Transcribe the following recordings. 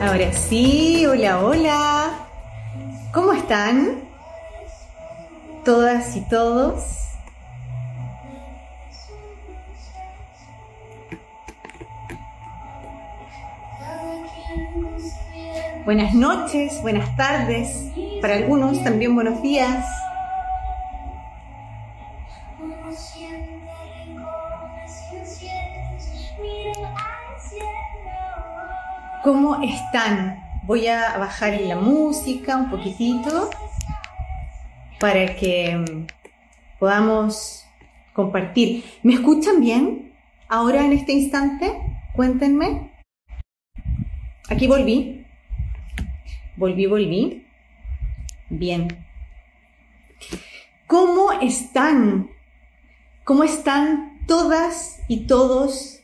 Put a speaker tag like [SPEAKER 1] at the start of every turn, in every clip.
[SPEAKER 1] Ahora sí, hola, hola. ¿Cómo están? Todas y todos. Buenas noches, buenas tardes, para algunos también buenos días. ¿Cómo están? Voy a bajar la música un poquitito para que mm, podamos compartir. ¿Me escuchan bien ahora en este instante? Cuéntenme. Aquí volví. Volví, volví. Bien. ¿Cómo están? ¿Cómo están todas y todos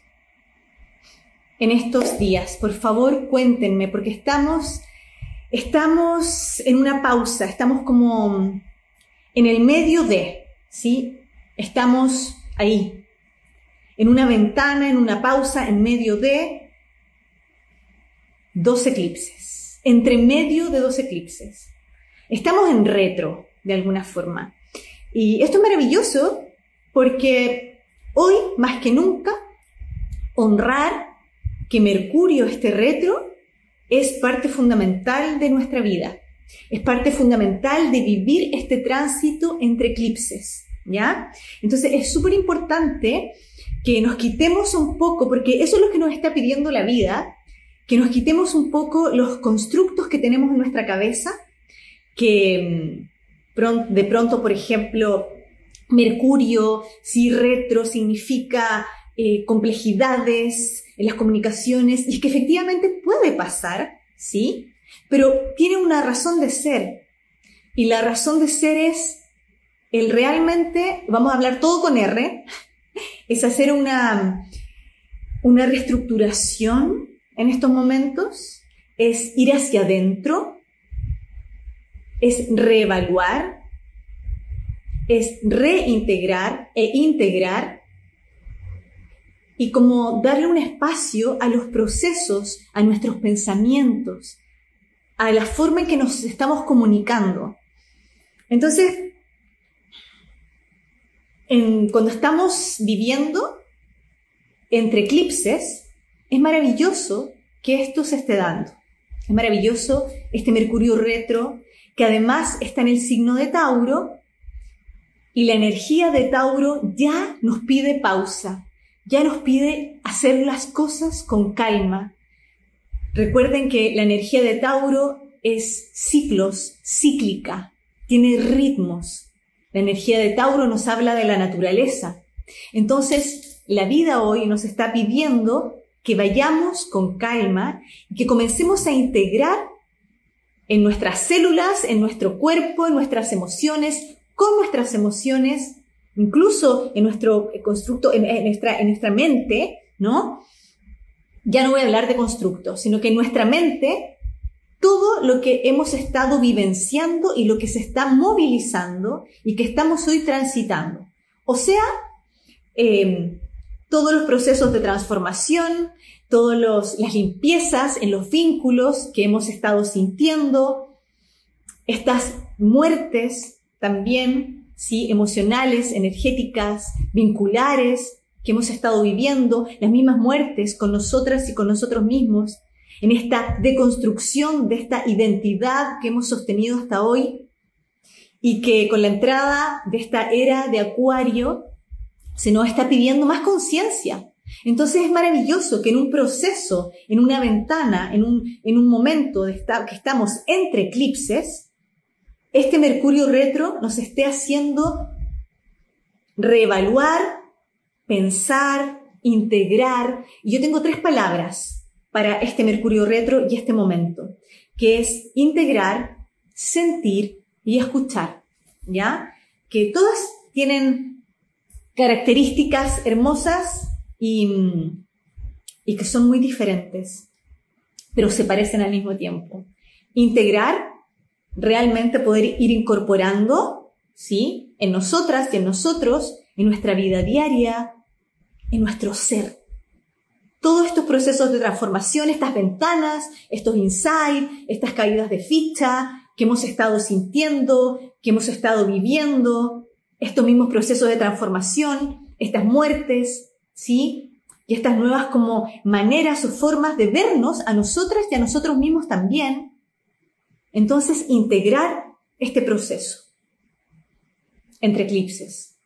[SPEAKER 1] en estos días? Por favor, cuéntenme, porque estamos, estamos en una pausa, estamos como en el medio de, ¿sí? Estamos ahí, en una ventana, en una pausa, en medio de dos eclipses, entre medio de dos eclipses. Estamos en retro, de alguna forma. Y esto es maravilloso porque hoy, más que nunca, honrar que Mercurio esté retro es parte fundamental de nuestra vida. Es parte fundamental de vivir este tránsito entre eclipses, ¿ya? Entonces es súper importante que nos quitemos un poco, porque eso es lo que nos está pidiendo la vida, que nos quitemos un poco los constructos que tenemos en nuestra cabeza, que mm, de pronto, por ejemplo, Mercurio, si retro significa eh, complejidades, en las comunicaciones, y es que efectivamente puede pasar, ¿sí? Pero tiene una razón de ser. Y la razón de ser es el realmente, vamos a hablar todo con R, es hacer una, una reestructuración en estos momentos, es ir hacia adentro, es reevaluar, es reintegrar e integrar y como darle un espacio a los procesos, a nuestros pensamientos, a la forma en que nos estamos comunicando. Entonces, cuando estamos viviendo entre eclipses, es maravilloso que esto se esté dando. Es maravilloso este Mercurio retro, que además está en el signo de Tauro, y la energía de Tauro ya nos pide pausa, ya nos pide hacer las cosas con calma. Recuerden que la energía de Tauro es ciclos, cíclica, tiene ritmos. La energía de Tauro nos habla de la naturaleza. Entonces, la vida hoy nos está pidiendo que vayamos con calma y que comencemos a integrar en nuestras células, en nuestro cuerpo, en nuestras emociones, con nuestras emociones, incluso en nuestro constructo, en, nuestra, en nuestra mente, ¿no? Ya no voy a hablar de constructo, sino que en nuestra mente, todo lo que hemos estado vivenciando y lo que se está movilizando y que estamos hoy transitando. O sea, em, todos los procesos de transformación, todas las limpiezas en los vínculos que hemos estado sintiendo, estas muertes también ¿sí? emocionales, energéticas, vinculares que hemos estado viviendo, las mismas muertes con nosotras y con nosotros mismos, en esta deconstrucción de esta identidad que hemos sostenido hasta hoy y que con la entrada de esta era de Acuario se nos está pidiendo más conciencia. Entonces es maravilloso que en un proceso, en una ventana, en un, en un momento de que estamos entre eclipses, este Mercurio retro nos esté haciendo reevaluar, pensar, integrar. Y yo tengo tres palabras para este Mercurio retro y este momento, que es integrar, sentir y escuchar. ¿Ya? Que todas tienen características hermosas y, y que son muy diferentes, pero se parecen al mismo tiempo. Integrar realmente poder ir incorporando, ¿sí? En nosotras y en nosotros, en nuestra vida diaria, en nuestro ser. todos estos procesos de transformación, estas ventanas, estos insights, estas caídas de ficha que hemos estado sintiendo, que hemos estado viviendo, estos mismos procesos de transformación, estas muertes, ¿sí? Y estas nuevas como maneras o formas de vernos a nosotras y a nosotros mismos también. Entonces, integrar este proceso entre eclipses.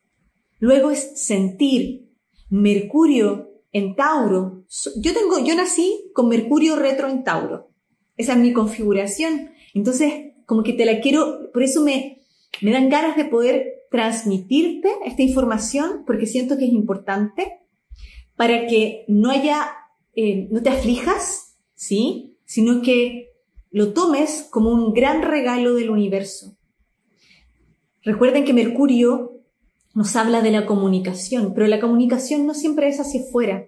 [SPEAKER 1] Luego es sentir Mercurio en Tauro. Yo tengo, yo nací con Mercurio retro en Tauro. Esa es mi configuración. Entonces, como que te la quiero, por eso me, me dan ganas de poder transmitirte esta información, porque siento que es importante, para que no haya, eh, no te aflijas, ¿sí? Sino que lo tomes como un gran regalo del universo. Recuerden que Mercurio nos habla de la comunicación, pero la comunicación no siempre es hacia afuera,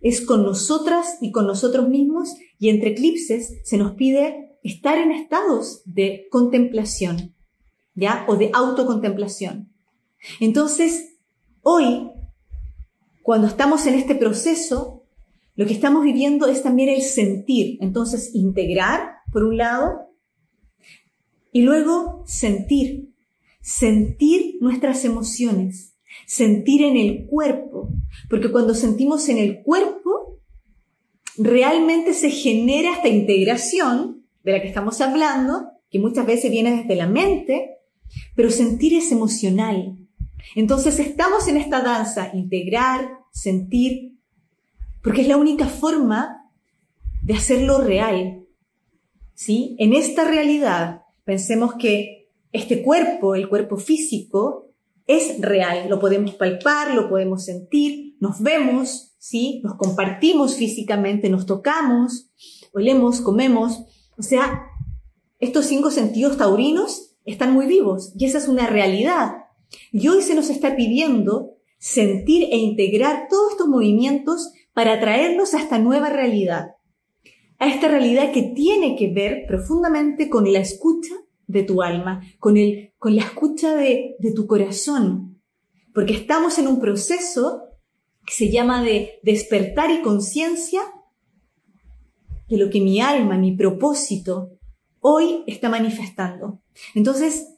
[SPEAKER 1] es con nosotras y con nosotros mismos y entre eclipses se nos pide estar en estados de contemplación, ¿ya? O de autocontemplación. Entonces, hoy, cuando estamos en este proceso, lo que estamos viviendo es también el sentir. Entonces, integrar, por un lado, y luego sentir sentir nuestras emociones, sentir en el cuerpo, porque cuando sentimos en el cuerpo, realmente se genera esta integración de la que estamos hablando, que muchas veces viene desde la mente, pero sentir es emocional. Entonces estamos en esta danza, integrar, sentir, porque es la única forma de hacerlo real. ¿Sí? En esta realidad, pensemos que este cuerpo, el cuerpo físico, es real, lo podemos palpar, lo podemos sentir, nos vemos, ¿sí? Nos compartimos físicamente, nos tocamos, olemos, comemos. O sea, estos cinco sentidos taurinos están muy vivos y esa es una realidad. Y hoy se nos está pidiendo sentir e integrar todos estos movimientos para traernos a esta nueva realidad. A esta realidad que tiene que ver profundamente con la escucha de tu alma, con, el, con la escucha de, de tu corazón, porque estamos en un proceso que se llama de despertar y conciencia de lo que mi alma, mi propósito, hoy está manifestando. Entonces,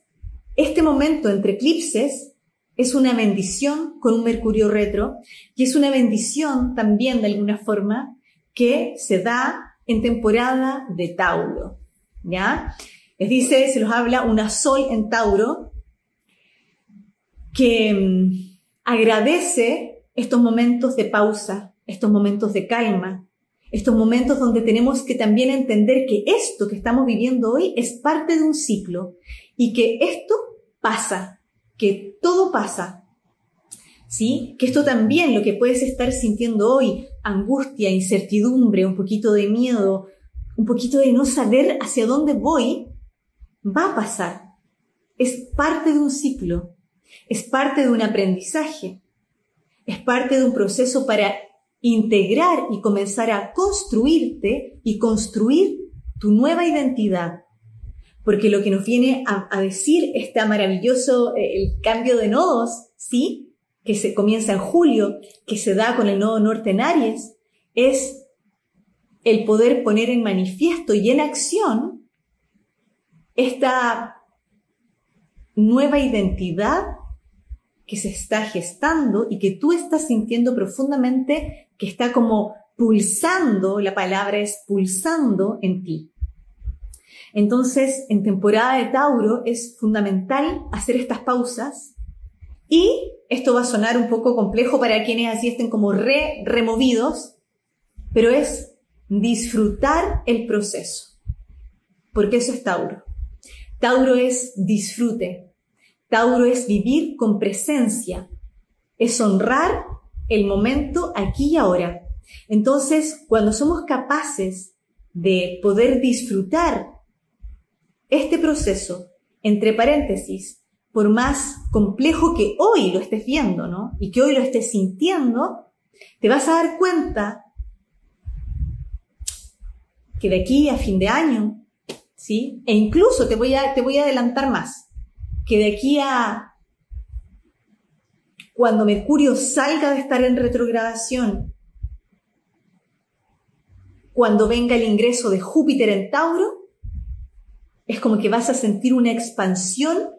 [SPEAKER 1] este momento entre eclipses es una bendición con un Mercurio retro y es una bendición también de alguna forma que se da en temporada de Tauro, ¿ya? Les dice, se los habla una Sol en Tauro que mm, agradece estos momentos de pausa, estos momentos de calma, estos momentos donde tenemos que también entender que esto que estamos viviendo hoy es parte de un ciclo y que esto pasa, que todo pasa. ¿Sí? Que esto también, lo que puedes estar sintiendo hoy, angustia, incertidumbre, un poquito de miedo, un poquito de no saber hacia dónde voy, va a pasar. Es parte de un ciclo, es parte de un aprendizaje, es parte de un proceso para integrar y comenzar a construirte y construir tu nueva identidad. Porque lo que nos viene a, decir este maravilloso, eh, el cambio de nodos, ¿sí? Que se comienza en julio, que se da con el nodo norte en Aries, es el poder poner en manifiesto y en acción esta nueva identidad que se está gestando y que tú estás sintiendo profundamente que está como pulsando, la palabra es pulsando en ti. Entonces, en temporada de Tauro es fundamental hacer estas pausas y esto va a sonar un poco complejo para quienes así estén como re removidos, pero es disfrutar el proceso, porque eso es Tauro. Tauro es disfrute. Tauro es vivir con presencia. Es honrar el momento aquí y ahora. Entonces, cuando somos capaces de poder disfrutar este proceso, entre paréntesis, por más complejo que hoy lo estés viendo, ¿no? Y que hoy lo estés sintiendo, te vas a dar cuenta que de aquí a fin de año, ¿sí? E incluso te voy a, te voy a adelantar más, que de aquí a cuando Mercurio salga de estar en retrogradación cuando venga el ingreso de Júpiter en Tauro, es como que vas a sentir una expansión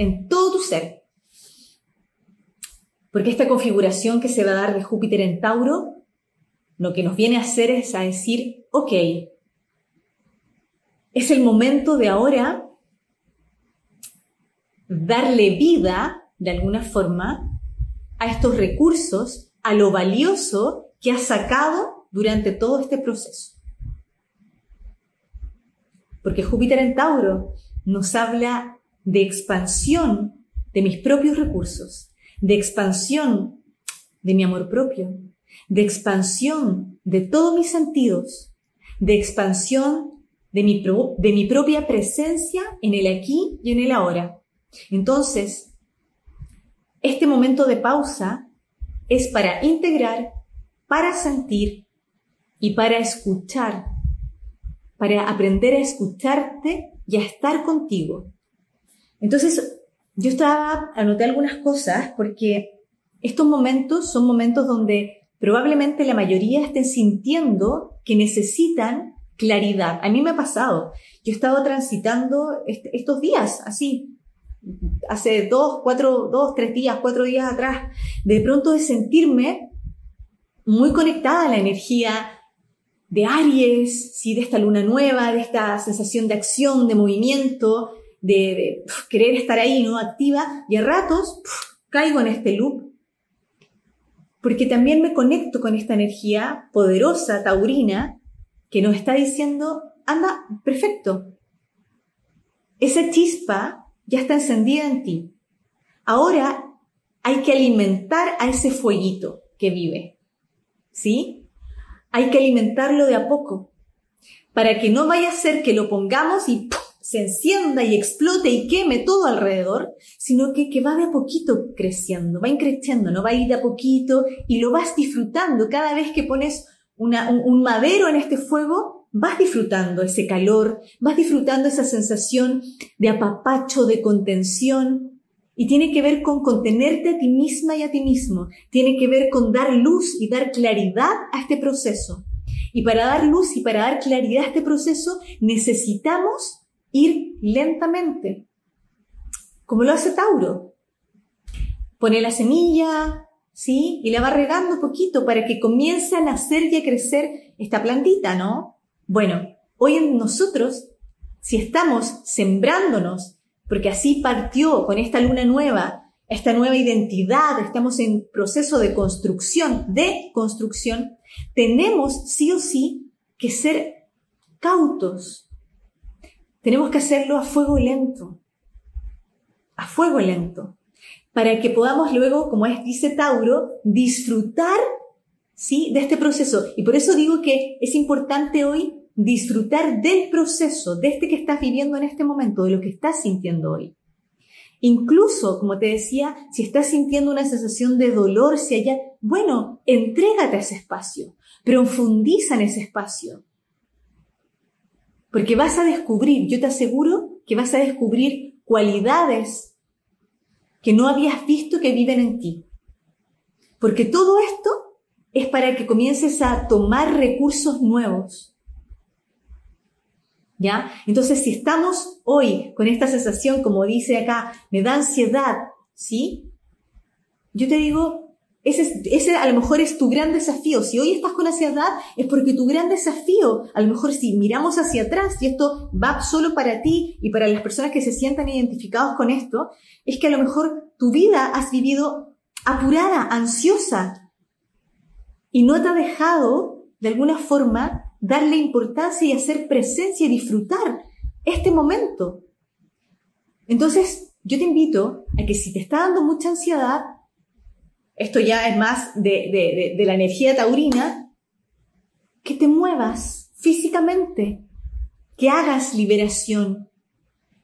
[SPEAKER 1] en todo tu ser. Porque esta configuración que se va a dar de Júpiter en Tauro, lo que nos viene a hacer es a decir, ok, es el momento de ahora darle vida, de alguna forma, a estos recursos, a lo valioso que has sacado durante todo este proceso. Porque Júpiter en Tauro nos habla de expansión de mis propios recursos, de expansión de mi amor propio, de expansión de todos mis sentidos, de expansión de mi, de mi propia presencia en el aquí y en el ahora. Entonces, este momento de pausa es para integrar, para sentir y para escuchar, para aprender a escucharte y a estar contigo. Entonces, yo estaba, anoté algunas cosas porque estos momentos son momentos donde probablemente la mayoría estén sintiendo que necesitan claridad. A mí me ha pasado. Yo he estado transitando estos días así, hace dos, cuatro, dos, tres días, cuatro días atrás, de pronto de sentirme muy conectada a la energía de Aries, ¿sí? de esta luna nueva, de esta sensación de acción, de movimiento, de, querer estar ahí, ¿no? Activa, y a ratos caigo en este loop, porque también me conecto con esta energía poderosa, taurina, que nos está diciendo, anda, perfecto. Esa chispa ya está encendida en ti. Ahora hay que alimentar a ese fueguito que vive. ¿Sí? Hay que alimentarlo de a poco. Para que no vaya a ser que lo pongamos y se encienda y explote y queme todo alrededor, sino que, que va de a poquito creciendo, va increciendo, no va a ir de a poquito y lo vas disfrutando. Cada vez que pones un madero en este fuego, vas disfrutando ese calor, vas disfrutando esa sensación de apapacho, de contención, y tiene que ver con contenerte a ti misma y a ti mismo, tiene que ver con dar luz y dar claridad a este proceso. Y para dar luz y para dar claridad a este proceso necesitamos ir lentamente, como lo hace Tauro. Pone la semilla, ¿sí? Y la va regando poquito para que comience a nacer y a crecer esta plantita, ¿no? Bueno, hoy en nosotros, si estamos sembrándonos, porque así partió con esta luna nueva, esta nueva identidad, estamos en proceso de construcción, de construcción, tenemos sí o sí que ser cautos. Tenemos que hacerlo a fuego lento, a fuego lento, para que podamos luego, como dice Tauro, disfrutar ¿sí? de este proceso. Y por eso digo que es importante hoy disfrutar del proceso, de este que estás viviendo en este momento, de lo que estás sintiendo hoy. Incluso, como te decía, si estás sintiendo una sensación de dolor, si haya, bueno, entrégate a ese espacio, profundiza en ese espacio. Porque vas a descubrir, yo te aseguro que vas a descubrir cualidades que no habías visto que viven en ti. Porque todo esto es para que comiences a tomar recursos nuevos, ¿ya? Entonces, si estamos hoy con esta sensación, como dice acá, me da ansiedad, ¿sí? Yo te digo, ese, ese a lo mejor es tu gran desafío. Si hoy estás con ansiedad, es porque tu gran desafío, a lo mejor si miramos hacia atrás, y esto va solo para ti y para las personas que se sientan identificados con esto, es que a lo mejor tu vida has vivido apurada, ansiosa, y no te ha dejado, de alguna forma, darle importancia y hacer presencia y disfrutar este momento. Entonces, yo te invito a que si te está dando mucha ansiedad, esto ya es más de, la energía taurina, que te muevas físicamente, que hagas liberación,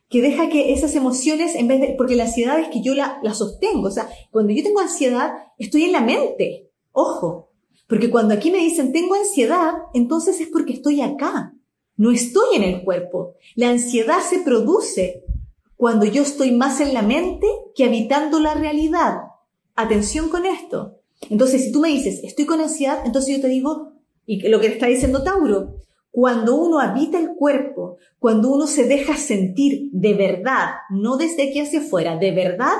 [SPEAKER 1] que deja que esas emociones, en vez de, porque la ansiedad es que yo la, la sostengo, o sea, cuando yo tengo ansiedad, estoy en la mente, ojo, porque cuando aquí me dicen tengo ansiedad, entonces es porque estoy acá. No estoy en el cuerpo. La ansiedad se produce cuando yo estoy más en la mente que habitando la realidad. Atención con esto. Entonces, si tú me dices, estoy con ansiedad, entonces yo te digo, Y lo que está diciendo Tauro, cuando uno habita el cuerpo, cuando uno se deja sentir de verdad, no desde aquí hacia afuera, de verdad,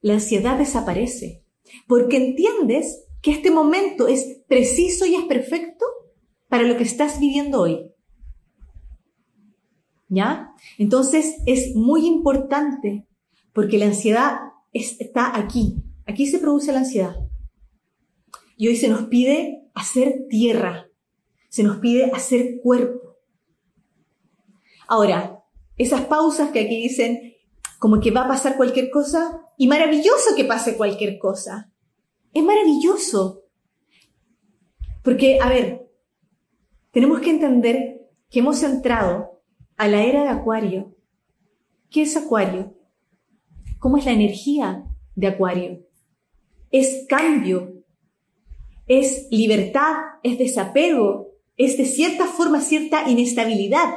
[SPEAKER 1] la ansiedad desaparece. Porque entiendes que este momento es preciso y es perfecto para lo que estás viviendo hoy. ¿Ya? Entonces es muy importante porque la ansiedad está aquí. Aquí se produce la ansiedad. Y hoy se nos pide hacer tierra, se nos pide hacer cuerpo. Ahora, esas pausas que aquí dicen como que va a pasar cualquier cosa, y maravilloso que pase cualquier cosa. Es maravilloso. Porque, a ver, tenemos que entender que hemos entrado a la era de Acuario. ¿Qué es Acuario? ¿Cómo es la energía de Acuario? Es cambio, es libertad, es desapego, es de cierta forma cierta inestabilidad,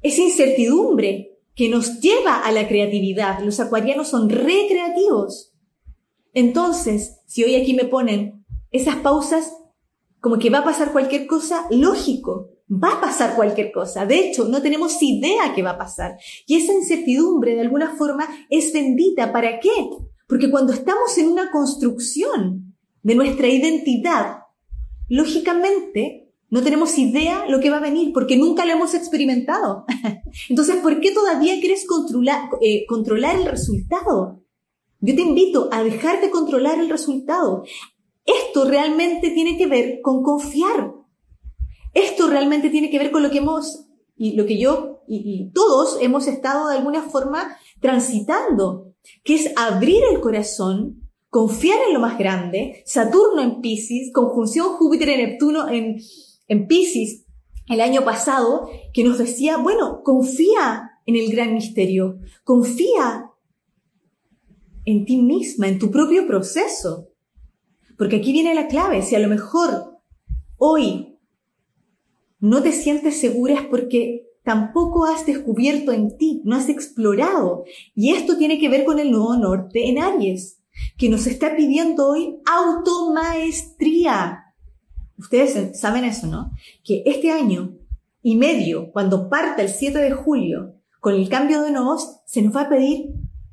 [SPEAKER 1] es incertidumbre que nos lleva a la creatividad. Los acuarianos son recreativos. Entonces, si hoy aquí me ponen esas pausas, como que va a pasar cualquier cosa, lógico, va a pasar cualquier cosa. De hecho, no tenemos idea qué va a pasar. Y esa incertidumbre, de alguna forma, es bendita. ¿Para qué? Porque cuando estamos en una construcción de nuestra identidad, lógicamente no tenemos idea lo que va a venir porque nunca lo hemos experimentado. Entonces, ¿por qué todavía quieres controlar, eh, controlar el resultado? Yo te invito a dejar de controlar el resultado. Esto realmente tiene que ver con confiar. Esto realmente tiene que ver con lo que hemos, y lo que yo y todos hemos estado de alguna forma transitando, que es abrir el corazón confiar en lo más grande, Saturno en Pisces, conjunción Júpiter y Neptuno en, en Pisces el año pasado que nos decía, bueno, confía en el gran misterio, confía en ti misma, en tu propio proceso. Porque aquí viene la clave, si a lo mejor hoy no te sientes segura es porque tampoco has descubierto en ti, no has explorado. Y esto tiene que ver con el nuevo norte en Aries, que nos está pidiendo hoy automaestría. Ustedes saben eso, ¿no? Que este año y medio, cuando parta el 7 de julio, con el cambio de nos, se nos va a pedir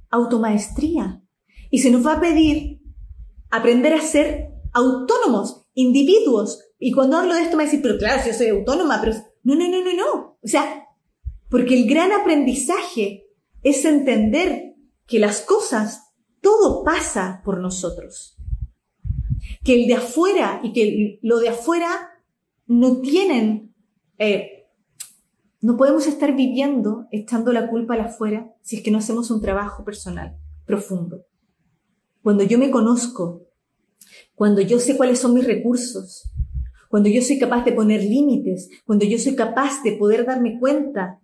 [SPEAKER 1] automaestría. Y se nos va a pedir aprender a ser autónomos, individuos. Y cuando hablo de esto me decir, pero claro, si yo soy autónoma, pero no, no, no, no, no. O sea, porque el gran aprendizaje es entender que las cosas, todo pasa por nosotros que el de afuera y que lo de afuera no tienen, eh, no podemos estar viviendo echando la culpa al afuera si es que no hacemos un trabajo personal profundo. Cuando yo me conozco, cuando yo sé cuáles son mis recursos, cuando yo soy capaz de poner límites, cuando yo soy capaz de poder darme cuenta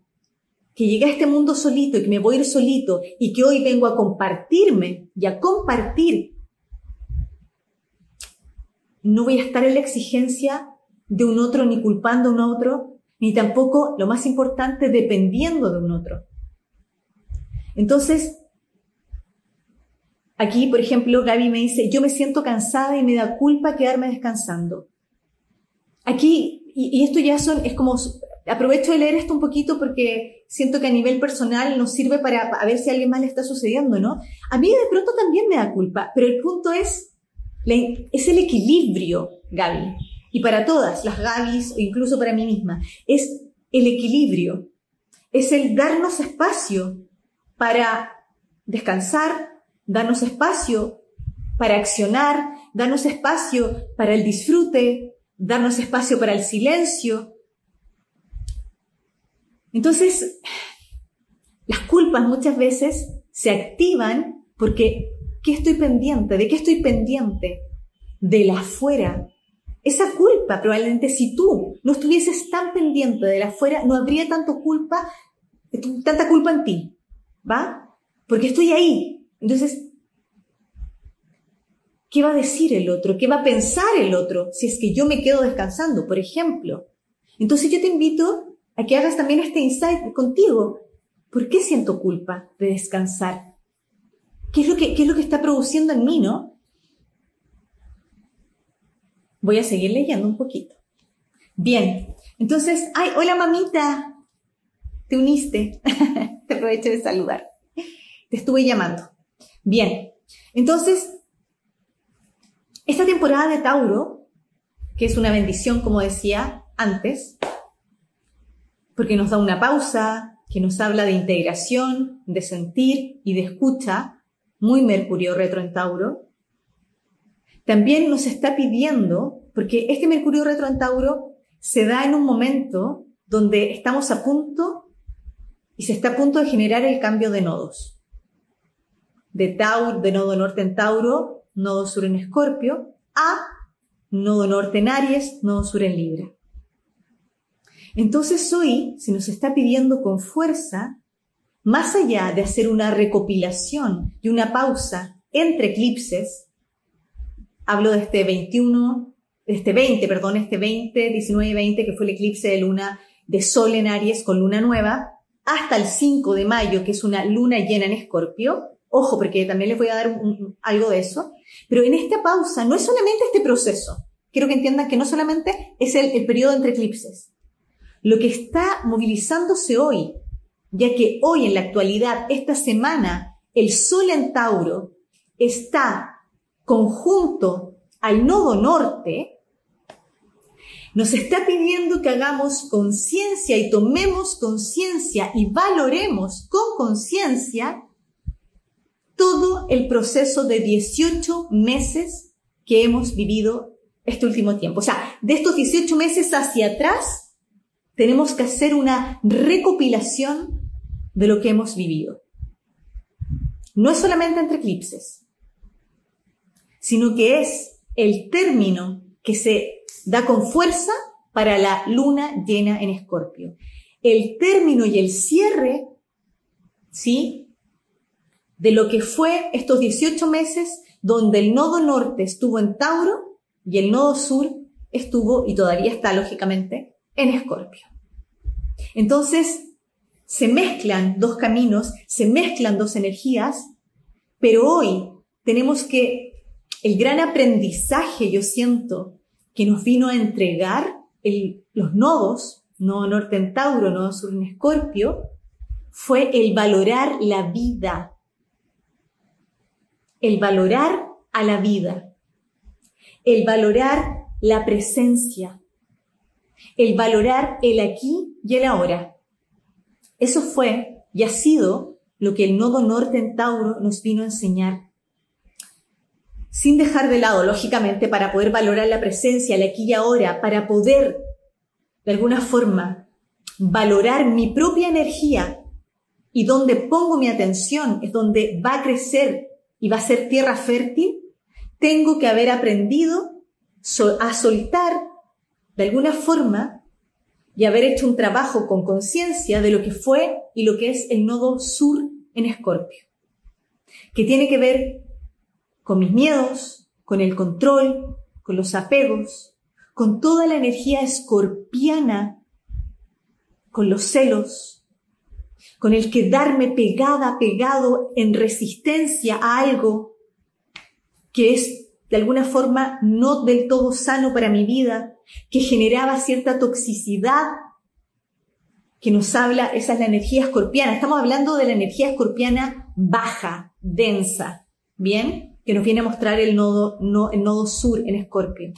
[SPEAKER 1] que llegué a este mundo solito y que me voy a ir solito y que hoy vengo a compartirme y a compartir no voy a estar en la exigencia de un otro ni culpando a un otro, ni tampoco, lo más importante, dependiendo de un otro. Entonces, aquí, por ejemplo, Gaby me dice, yo me siento cansada y me da culpa quedarme descansando. Aquí, y, esto ya son, es como, aprovecho de leer esto un poquito porque siento que a nivel personal nos sirve para ver si a alguien más le está sucediendo, ¿no? A mí de pronto también me da culpa, pero el punto es, es el equilibrio, Gaby. Y para todas las Gabis, o incluso para mí misma, es el equilibrio. Es el darnos espacio para descansar, darnos espacio para accionar, darnos espacio para el disfrute, darnos espacio para el silencio. Entonces, las culpas muchas veces se activan porque ¿Qué estoy pendiente? ¿De qué estoy pendiente? De la afuera. Esa culpa, probablemente si tú no estuvieses tan pendiente de la afuera, no habría tanto culpa, tanta culpa en ti. ¿Va? Porque estoy ahí. Entonces, ¿qué va a decir el otro? ¿Qué va a pensar el otro si es que yo me quedo descansando, por ejemplo? Entonces yo te invito a que hagas también este insight contigo. ¿Por qué siento culpa de descansar? ¿Qué es lo que, es lo que está produciendo en mí, no? Voy a seguir leyendo un poquito. Bien, entonces, ay, hola mamita, te uniste, te aprovecho de saludar, te estuve llamando. Bien, entonces, esta temporada de Tauro, que es una bendición, como decía antes, porque nos da una pausa, que nos habla de integración, de sentir y de escucha, muy Mercurio retro en Tauro, también nos está pidiendo, porque este Mercurio retro en Tauro se da en un momento donde estamos a punto y se está a punto de generar el cambio de nodos. De Tauro, de nodo norte en Tauro, nodo sur en Escorpio, a nodo norte en Aries, nodo sur en Libra. Entonces hoy se nos está pidiendo con fuerza, más allá de hacer una recopilación y una pausa entre eclipses, hablo de este 21, este 20, perdón, este 20, 19 y 20, que fue el eclipse de luna de Sol en Aries con luna nueva, hasta el 5 de mayo, que es una luna llena en Escorpio. Ojo, porque también les voy a dar algo de eso. Pero en esta pausa no es solamente este proceso. Quiero que entiendan que no solamente es el, el periodo entre eclipses. Lo que está movilizándose hoy, ya que hoy en la actualidad, esta semana, el Sol en Tauro está conjunto al nodo norte, nos está pidiendo que hagamos conciencia y tomemos conciencia y valoremos con conciencia todo el proceso de 18 meses que hemos vivido este último tiempo. O sea, de estos 18 meses hacia atrás, tenemos que hacer una recopilación de lo que hemos vivido. No es solamente entre eclipses, sino que es el término que se da con fuerza para la luna llena en Escorpio. El término y el cierre, ¿sí? De lo que fue estos 18 meses donde el nodo norte estuvo en Tauro y el nodo sur estuvo y todavía está lógicamente en Escorpio. Entonces, se mezclan dos caminos, se mezclan dos energías, pero hoy tenemos que, el gran aprendizaje, yo siento, que nos vino a entregar los nodos, nodo norte en Tauro, nodo sur en Escorpio, fue el valorar la vida. El valorar a la vida. El valorar la presencia. El valorar el aquí y el ahora. Eso fue y ha sido lo que el nodo norte en Tauro nos vino a enseñar sin dejar de lado, lógicamente, para poder valorar la presencia, la aquí y ahora, para poder, de alguna forma, valorar mi propia energía y donde pongo mi atención es donde va a crecer y va a ser tierra fértil, tengo que haber aprendido a soltar de alguna forma y haber hecho un trabajo con conciencia de lo que fue y lo que es el nodo sur en Escorpio, que tiene que ver con mis miedos, con el control, con los apegos, con toda la energía escorpiana, con los celos, con el quedarme pegada, pegado en resistencia a algo que es de alguna forma no del todo sano para mi vida, que generaba cierta toxicidad que nos habla, esa es la energía escorpiana. Estamos hablando de la energía escorpiana baja, densa. ¿Bien? que nos viene a mostrar el nodo, no, el nodo sur en Escorpio.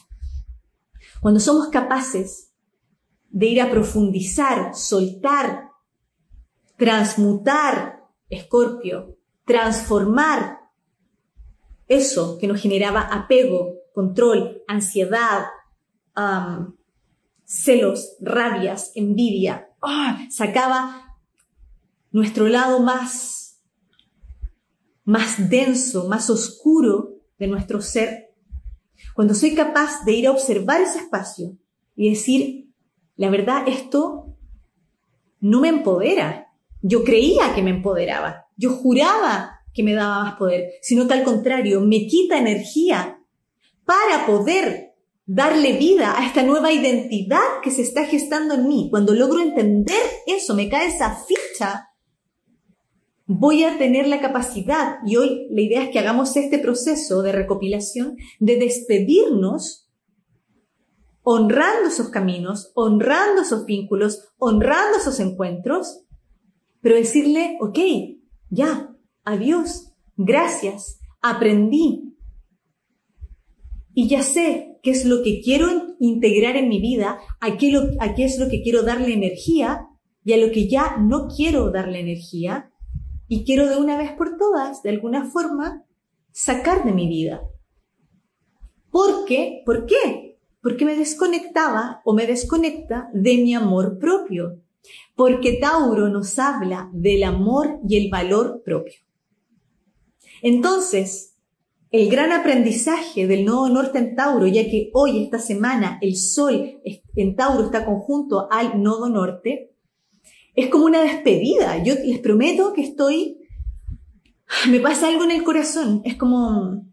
[SPEAKER 1] Cuando somos capaces de ir a profundizar, soltar, transmutar Escorpio, transformar eso que nos generaba apego, control, ansiedad, celos, rabias, envidia, ¡ah! sacaba nuestro lado más más denso, más oscuro de nuestro ser, cuando soy capaz de ir a observar ese espacio y decir, la verdad, esto no me empodera. Yo creía que me empoderaba, yo juraba que me daba más poder, sino tal contrario, me quita energía para poder darle vida a esta nueva identidad que se está gestando en mí. Cuando logro entender eso, me cae esa ficha voy a tener la capacidad, y hoy la idea es que hagamos este proceso de recopilación, de despedirnos honrando esos caminos, honrando esos vínculos, honrando esos encuentros, pero decirle, ok, ya, adiós, gracias, aprendí. Y ya sé qué es lo que quiero integrar en mi vida, a qué, a qué es lo que quiero darle energía y a lo que ya no quiero darle energía y quiero de una vez por todas, de alguna forma, sacar de mi vida. ¿Por qué? ¿Por qué? Porque me desconectaba o me desconecta de mi amor propio. Porque Tauro nos habla del amor y el valor propio. Entonces, el gran aprendizaje del nodo norte en Tauro, ya que hoy, esta semana, el sol en Tauro está conjunto al nodo norte, es como una despedida. Yo les prometo que estoy, me pasa algo en el corazón, es como,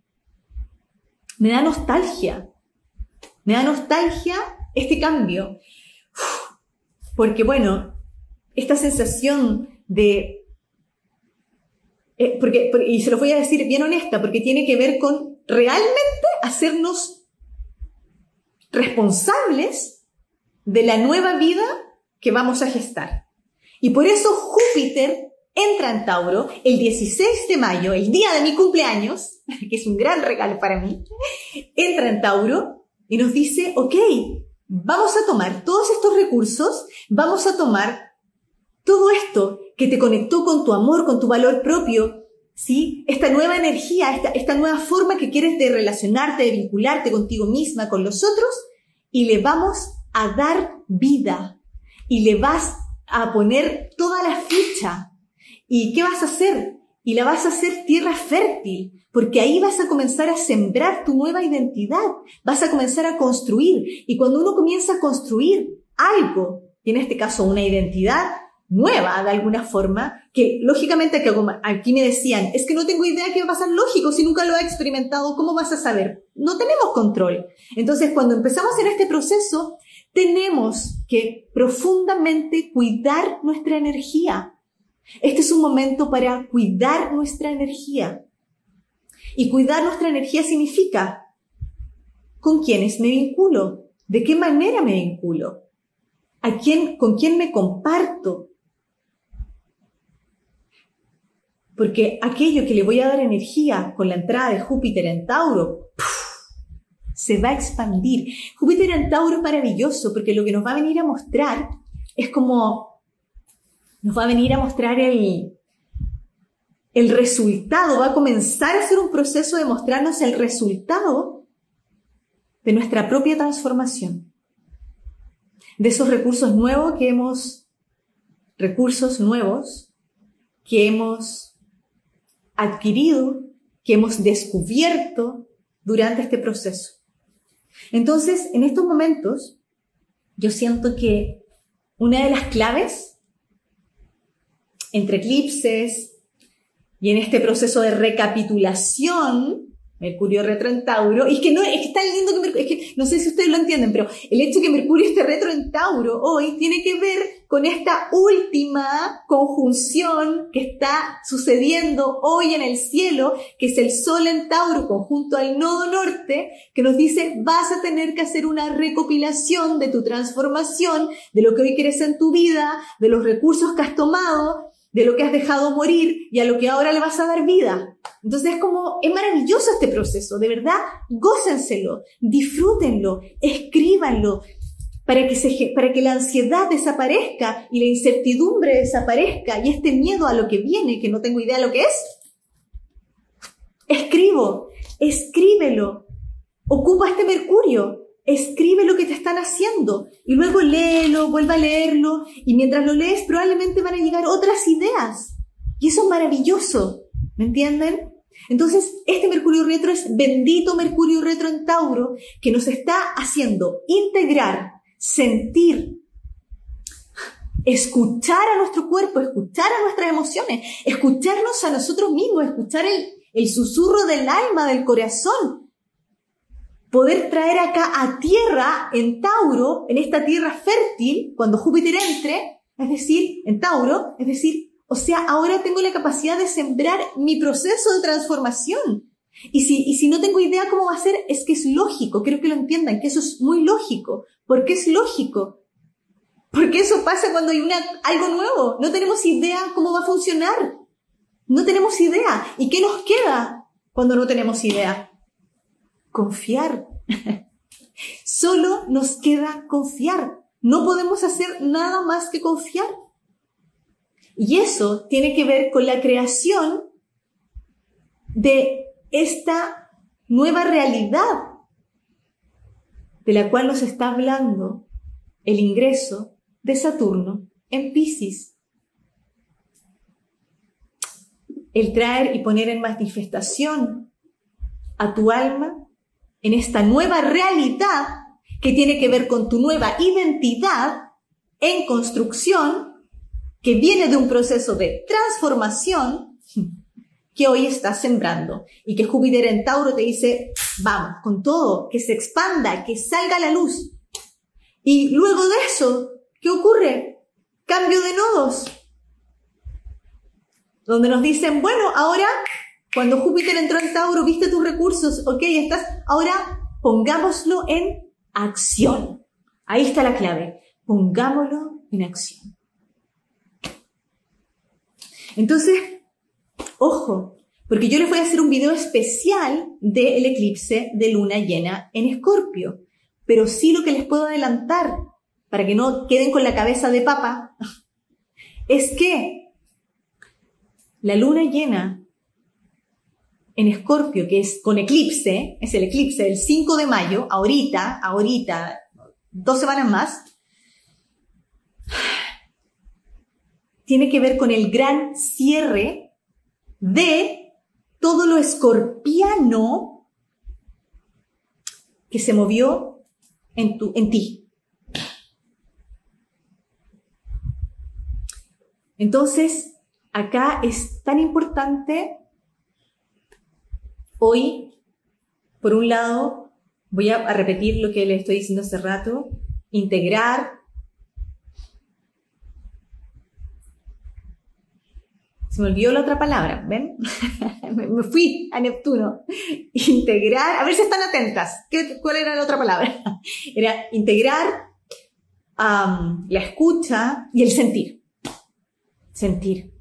[SPEAKER 1] me da nostalgia, me da nostalgia este cambio. Porque bueno, esta sensación de... Eh, porque, y se lo voy a decir bien honesta, porque tiene que ver con realmente hacernos responsables de la nueva vida que vamos a gestar. Y por eso Júpiter entra en Tauro el 16 de mayo, el día de mi cumpleaños, que es un gran regalo para mí, entra en Tauro y nos dice, ok, vamos a tomar todos estos recursos, vamos a tomar todo esto que te conectó con tu amor, con tu valor propio, ¿sí? Esta nueva energía, esta, esta nueva forma que quieres de relacionarte, de vincularte contigo misma, con los otros, y le vamos a dar vida. Y le vas a poner toda la ficha. ¿Y qué vas a hacer? Y la vas a hacer tierra fértil, porque ahí vas a comenzar a sembrar tu nueva identidad, vas a comenzar a construir. Y cuando uno comienza a construir algo, y en este caso una identidad nueva de alguna forma, que lógicamente aquí me decían, es que no tengo idea qué va a pasar lógico, si nunca lo he experimentado, ¿cómo vas a saber? No tenemos control. Entonces, cuando empezamos en este proceso, tenemos que profundamente cuidar nuestra energía. Este es un momento para cuidar nuestra energía. Y cuidar nuestra energía significa con quiénes me vinculo, de qué manera me vinculo, a quién, con quién me comparto. Porque aquello que le voy a dar energía con la entrada de Júpiter en Tauro, se va a expandir. Júpiter en Tauro es maravilloso porque lo que nos va a venir a mostrar es como, nos va a venir a mostrar el, el resultado, va a comenzar a ser un proceso de mostrarnos el resultado de nuestra propia transformación. De esos recursos nuevos que hemos, recursos nuevos que hemos adquirido, que hemos descubierto durante este proceso. Entonces, en estos momentos, yo siento que una de las claves entre eclipses y en este proceso de recapitulación Mercurio retro Tauro, y es que no, es que tan lindo que Mercurio, es que no sé si ustedes lo entienden, pero el hecho de que Mercurio esté retro en Tauro hoy tiene que ver con esta última conjunción que está sucediendo hoy en el cielo, que es el Sol en Tauro conjunto al nodo norte, que nos dice vas a tener que hacer una recopilación de tu transformación, de lo que hoy quieres en tu vida, de los recursos que has tomado, de lo que has dejado morir y a lo que ahora le vas a dar vida. Entonces es como, es maravilloso este proceso, de verdad, gócenselo, disfrútenlo, escríbanlo, para que, se, para que la ansiedad desaparezca y la incertidumbre desaparezca y este miedo a lo que viene, que no tengo idea de lo que es. Escribo, escríbelo, ocupa este mercurio, escribe lo que te están haciendo y luego léelo, vuelve a leerlo y mientras lo lees probablemente van a llegar otras ideas. Y eso es maravilloso, ¿me entienden? Entonces, este Mercurio retro es bendito Mercurio retro en Tauro que nos está haciendo integrar, sentir, escuchar a nuestro cuerpo, escuchar a nuestras emociones, escucharnos a nosotros mismos, escuchar el, el susurro del alma, del corazón, poder traer acá a tierra en Tauro, en esta tierra fértil, cuando Júpiter entre, es decir, en Tauro, es decir, o sea, ahora tengo la capacidad de sembrar mi proceso de transformación. Y si, y si no tengo idea cómo va a ser, es que es lógico, quiero que lo entiendan, que eso es muy lógico. ¿Por qué es lógico? Porque eso pasa cuando hay una, algo nuevo. No tenemos idea cómo va a funcionar. No tenemos idea. ¿Y qué nos queda cuando no tenemos idea? Confiar. Solo nos queda confiar. No podemos hacer nada más que confiar. Y eso tiene que ver con la creación de esta nueva realidad de la cual nos está hablando el ingreso de Saturno en Pisces. El traer y poner en manifestación a tu alma en esta nueva realidad que tiene que ver con tu nueva identidad en construcción, que viene de un proceso de transformación que hoy estás sembrando y que Júpiter en Tauro te dice, vamos, con todo, que se expanda, que salga la luz. Y luego de eso, ¿qué ocurre? Cambio de nodos. Donde nos dicen, bueno, ahora, cuando Júpiter entró en Tauro, viste tus recursos, ok, estás, ahora pongámoslo en acción. Ahí está la clave. Pongámoslo en acción. Entonces, Ojo, porque yo les voy a hacer un video especial del eclipse de luna llena en Escorpio. Pero sí lo que les puedo adelantar, para que no queden con la cabeza de papa, es que la luna llena en Escorpio, que es con eclipse, es el eclipse del 5 de mayo, ahorita, ahorita, dos semanas más, tiene que ver con el gran cierre de todo lo escorpiano que se movió en, tu, en ti. Entonces, acá es tan importante hoy, por un lado, voy a, repetir lo que le estoy diciendo hace rato, integrar Se me olvidó la otra palabra, ¿ven? me fui a Neptuno. Integrar, a ver si están atentas. ¿Cuál era la otra palabra? Era integrar la escucha y el sentir. Sentir.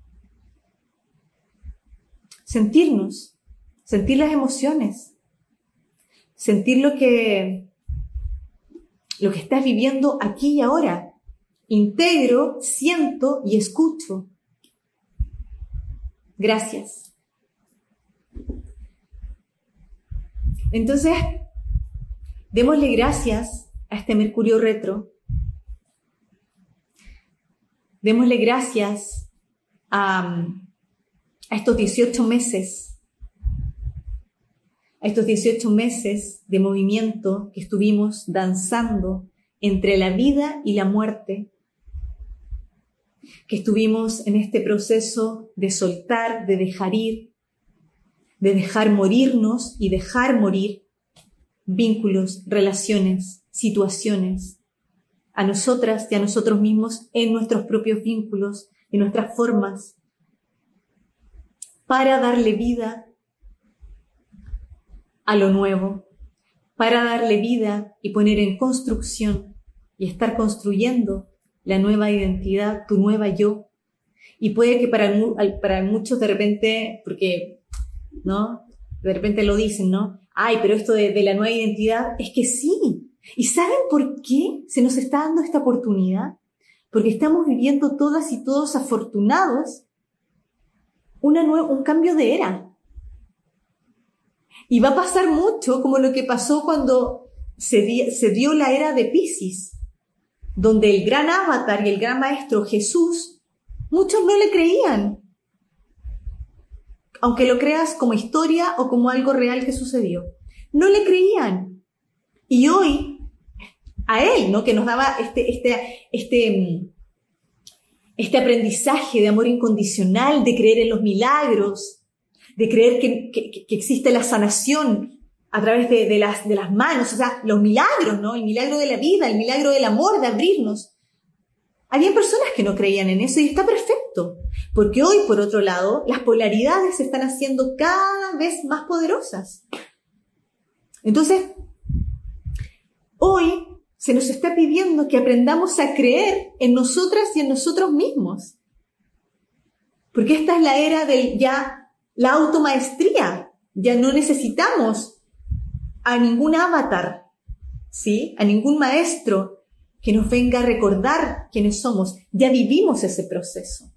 [SPEAKER 1] Sentirnos. Sentir las emociones. Sentir lo que, lo que estás viviendo aquí y ahora. Integro, siento y escucho. Gracias. Entonces, démosle gracias a este Mercurio retro. Démosle gracias a, a estos 18 meses, a estos 18 meses de movimiento que estuvimos danzando entre la vida y la muerte, que estuvimos en este proceso de soltar, de dejar ir, de dejar morirnos y dejar morir vínculos, relaciones, situaciones, a nosotras y a nosotros mismos en nuestros propios vínculos, en nuestras formas, para darle vida a lo nuevo, para darle vida y poner en construcción y estar construyendo la nueva identidad, tu nueva yo. Y puede que para, para muchos de repente, porque, ¿no? De repente lo dicen, ¿no? Ay, pero esto de, la nueva identidad es que sí. ¿Y saben por qué se nos está dando esta oportunidad? Porque estamos viviendo todas y todos afortunados una un cambio de era. Y va a pasar mucho como lo que pasó cuando se, se dio la era de Pisces donde el gran avatar y el gran maestro Jesús, muchos no le creían, aunque lo creas como historia o como algo real que sucedió. No le creían. Y hoy, a él, ¿no? Que nos daba este, este, este, este aprendizaje de amor incondicional, de creer en los milagros, de creer que, que, que existe la sanación a través de, las, de las manos, o sea, los milagros, ¿no? El milagro de la vida, el milagro del amor, de abrirnos. Había personas que no creían en eso y está perfecto. Porque hoy, por otro lado, las polaridades se están haciendo cada vez más poderosas. Entonces, hoy se nos está pidiendo que aprendamos a creer en nosotras y en nosotros mismos. Porque esta es la era de ya la automaestría. Ya no necesitamos a ningún avatar, ¿sí? A ningún maestro que nos venga a recordar quiénes somos. Ya vivimos ese proceso.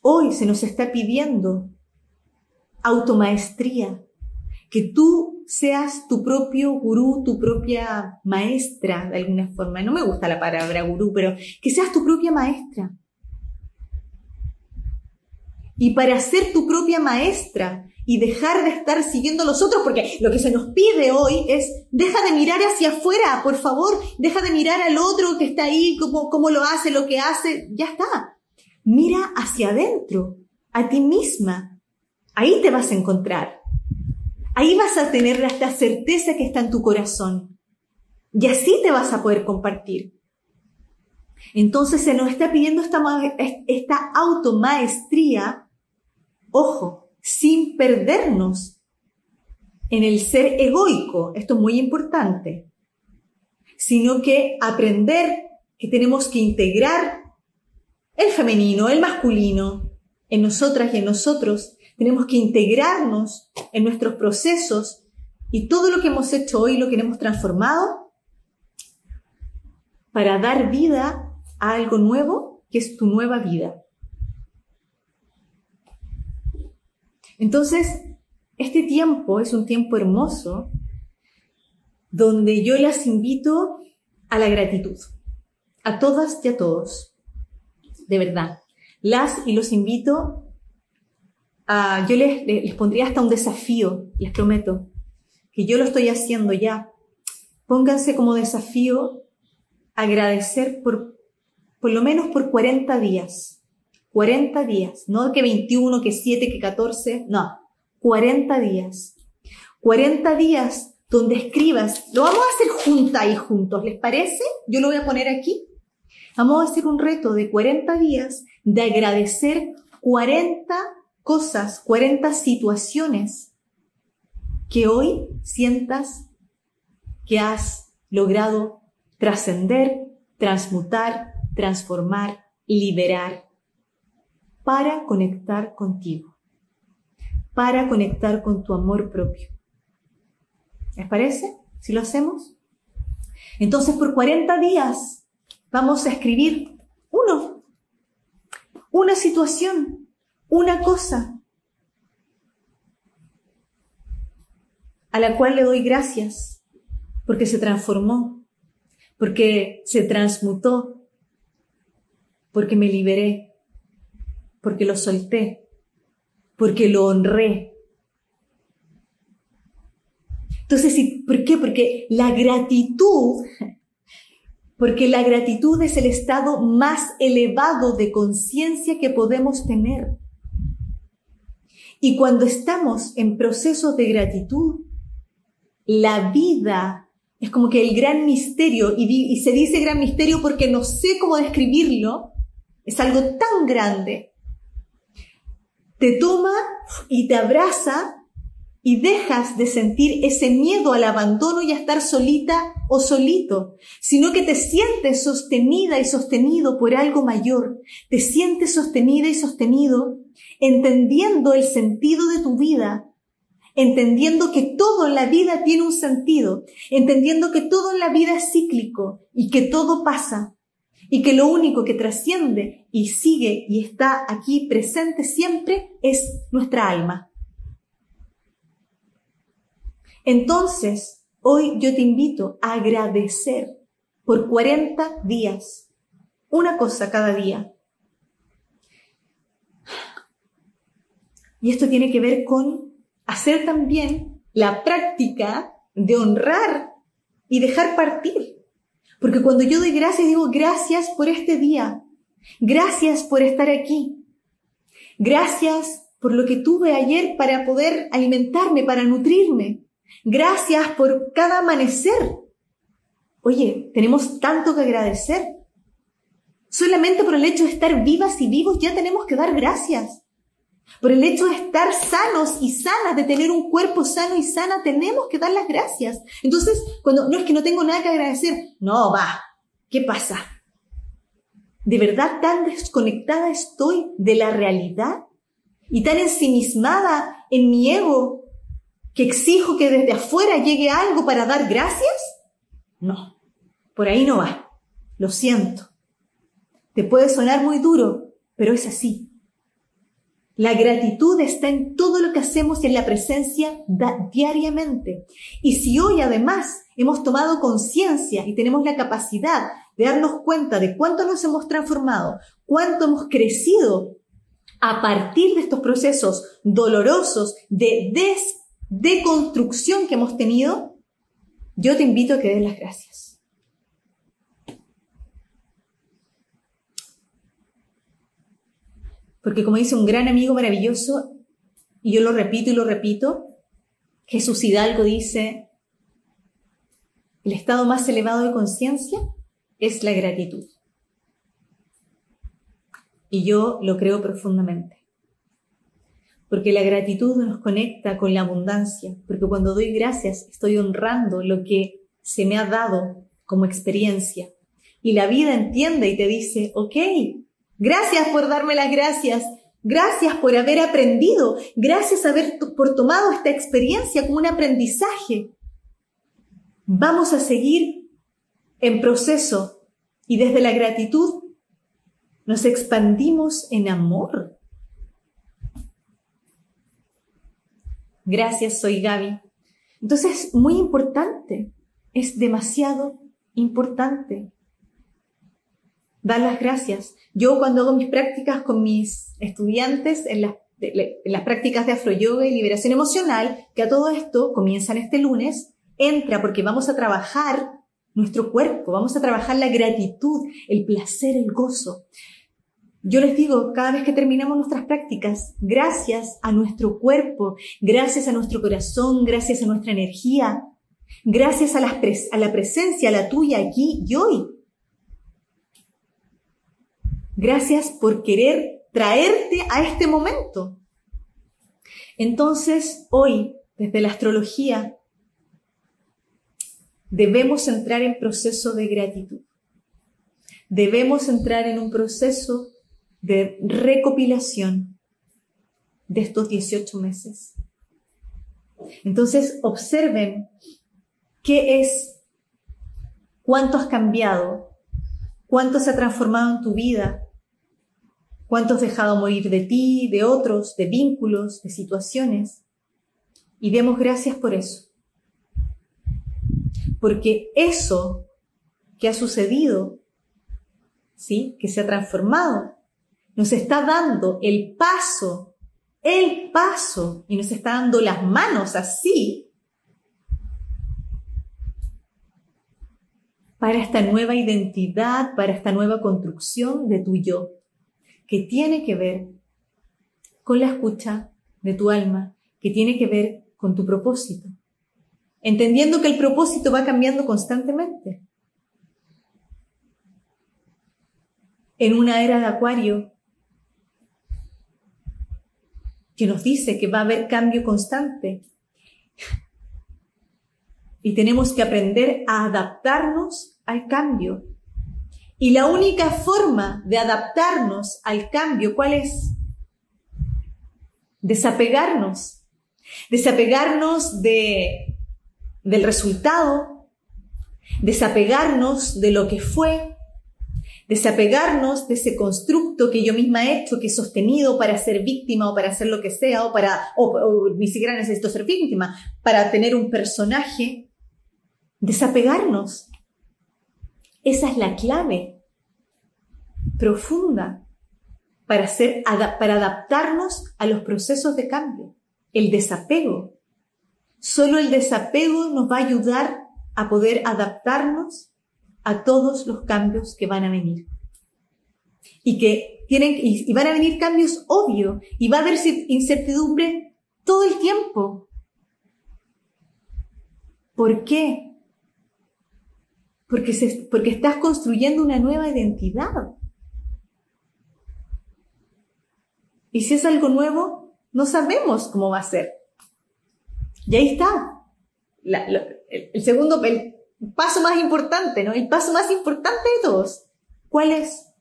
[SPEAKER 1] Hoy se nos está pidiendo automaestría, que tú seas tu propio gurú, tu propia maestra, de alguna forma. No me gusta la palabra gurú, pero que seas tu propia maestra. Y para ser tu propia maestra y dejar de estar siguiendo a los otros, porque lo que se nos pide hoy es, deja de mirar hacia afuera, por favor, deja de mirar al otro que está ahí, cómo, cómo lo hace, lo que hace, ya está. Mira hacia adentro, a ti misma. Ahí te vas a encontrar. Ahí vas a tener esta certeza que está en tu corazón. Y así te vas a poder compartir. Entonces se nos está pidiendo esta, esta automaestría, ojo, sin perdernos en el ser egoico, esto es muy importante, sino que aprender que tenemos que integrar el femenino, el masculino, en nosotras y en nosotros, tenemos que integrarnos en nuestros procesos y todo lo que hemos hecho hoy lo queremos transformado para dar vida a algo nuevo que es tu nueva vida. Entonces, este tiempo es un tiempo hermoso donde yo las invito a la gratitud, a todas y a todos, de verdad. Las y los invito Ah, yo les, les, pondría hasta un desafío, les prometo, que yo lo estoy haciendo ya. Pónganse como desafío agradecer por, por lo menos por 40 días. 40 días, no que 21, que 7, que 14, no, 40 días. 40 días donde escribas, lo vamos a hacer juntas y juntos, ¿les parece? Yo lo voy a poner aquí. Vamos a hacer un reto de 40 días de agradecer 40 cosas, 40 situaciones que hoy sientas que has logrado trascender, transmutar, transformar, liberar, para conectar contigo, para conectar con tu amor propio. ¿Les parece? Si lo hacemos. Entonces, por 40 días vamos a escribir uno, una situación una cosa a la cual le doy gracias porque se transformó, porque se transmutó, porque me liberé, porque lo solté, porque lo honré. Entonces, ¿por qué? Porque la gratitud, porque la gratitud es el estado más elevado de conciencia que podemos tener. Y cuando estamos en procesos de gratitud, la vida es como que el gran misterio, y, se dice gran misterio porque no sé cómo describirlo, es algo tan grande, te toma y te abraza y dejas de sentir ese miedo al abandono y a estar solita o solito, sino que te sientes sostenida y sostenido por algo mayor, te sientes sostenida y sostenido entendiendo el sentido de tu vida, entendiendo que todo en la vida tiene un sentido, entendiendo que todo en la vida es cíclico y que todo pasa y que lo único que trasciende y sigue y está aquí presente siempre es nuestra alma. Entonces, hoy yo te invito a agradecer por 40 días, una cosa cada día, Y esto tiene que ver con hacer también la práctica de honrar y dejar partir. Porque cuando yo doy gracias, digo gracias por este día. Gracias por estar aquí. Gracias por lo que tuve ayer para poder alimentarme, para nutrirme. Gracias por cada amanecer. Oye, tenemos tanto que agradecer. Solamente por el hecho de estar vivas y vivos ya tenemos que dar gracias. Por el hecho de estar sanos y sanas, de tener un cuerpo sano y sana, tenemos que dar las gracias. Entonces, cuando no es que no tengo nada que agradecer, no, va, ¿qué pasa? ¿De verdad tan desconectada estoy de la realidad? ¿Y tan ensimismada en mi ego que exijo que desde afuera llegue algo para dar gracias? No, por ahí no va. Lo siento. Te puede sonar muy duro, pero es así. La gratitud está en todo lo que hacemos y en la presencia diariamente. Y si hoy además hemos tomado conciencia y tenemos la capacidad de darnos cuenta de cuánto nos hemos transformado, cuánto hemos crecido a partir de estos procesos dolorosos de deconstrucción que hemos tenido, yo te invito a que des las gracias. Porque como dice un gran amigo maravilloso, y yo lo repito y lo repito, Jesús Hidalgo dice, el estado más elevado de conciencia es la gratitud. Y yo lo creo profundamente. Porque la gratitud nos conecta con la abundancia, porque cuando doy gracias estoy honrando lo que se me ha dado como experiencia. Y la vida entiende y te dice, ok, Gracias por darme las gracias. Gracias por haber aprendido. Gracias haber, por tomado esta experiencia como un aprendizaje. Vamos a seguir en proceso y desde la gratitud nos expandimos en amor. Gracias, soy Gaby. Entonces, muy importante, es demasiado importante dar las gracias. Yo cuando hago mis prácticas con mis estudiantes en las, prácticas de afroyoga y liberación emocional, que a todo esto comienzan este lunes, entra porque vamos a trabajar nuestro cuerpo, vamos a trabajar la gratitud, el placer, el gozo. Yo les digo, cada vez que terminamos nuestras prácticas, gracias a nuestro cuerpo, gracias a nuestro corazón, gracias a nuestra energía, gracias a a la presencia, la tuya aquí y hoy, Gracias por querer traerte a este momento. Entonces, hoy, desde la astrología, debemos entrar en proceso de gratitud. Debemos entrar en un proceso de recopilación de estos 18 meses. Entonces, observen qué es, cuánto has cambiado, cuánto se ha transformado en tu vida, ¿Cuántos has dejado morir de ti, de otros, de vínculos, de situaciones? Y demos gracias por eso. Porque eso que ha sucedido, ¿sí? Que se ha transformado, nos está dando el paso, el paso, y nos está dando las manos así para esta nueva identidad, para esta nueva construcción de tu yo que tiene que ver con la escucha de tu alma, que tiene que ver con tu propósito. Entendiendo que el propósito va cambiando constantemente. En una era de acuario que nos dice que va a haber cambio constante. Y tenemos que aprender a adaptarnos al cambio y la única forma de adaptarnos al cambio, ¿cuál es? Desapegarnos. Desapegarnos de, del resultado, desapegarnos de lo que fue, desapegarnos de ese constructo que yo misma he hecho, que he sostenido para ser víctima o para hacer lo que sea, o para, o ni siquiera necesito ser víctima, para tener un personaje, desapegarnos. Esa es la clave profunda para, hacer, para adaptarnos a los procesos de cambio. El desapego. Solo el desapego nos va a ayudar a poder adaptarnos a todos los cambios que van a venir. Y que tienen, y van a venir cambios obvios, y va a haber incertidumbre todo el tiempo. ¿Por qué? porque, estás construyendo una nueva identidad. Y si es algo nuevo, no sabemos cómo va a ser. Y ahí está. El, el segundo el paso más importante, ¿no? El paso más importante de todos. ¿Cuál es?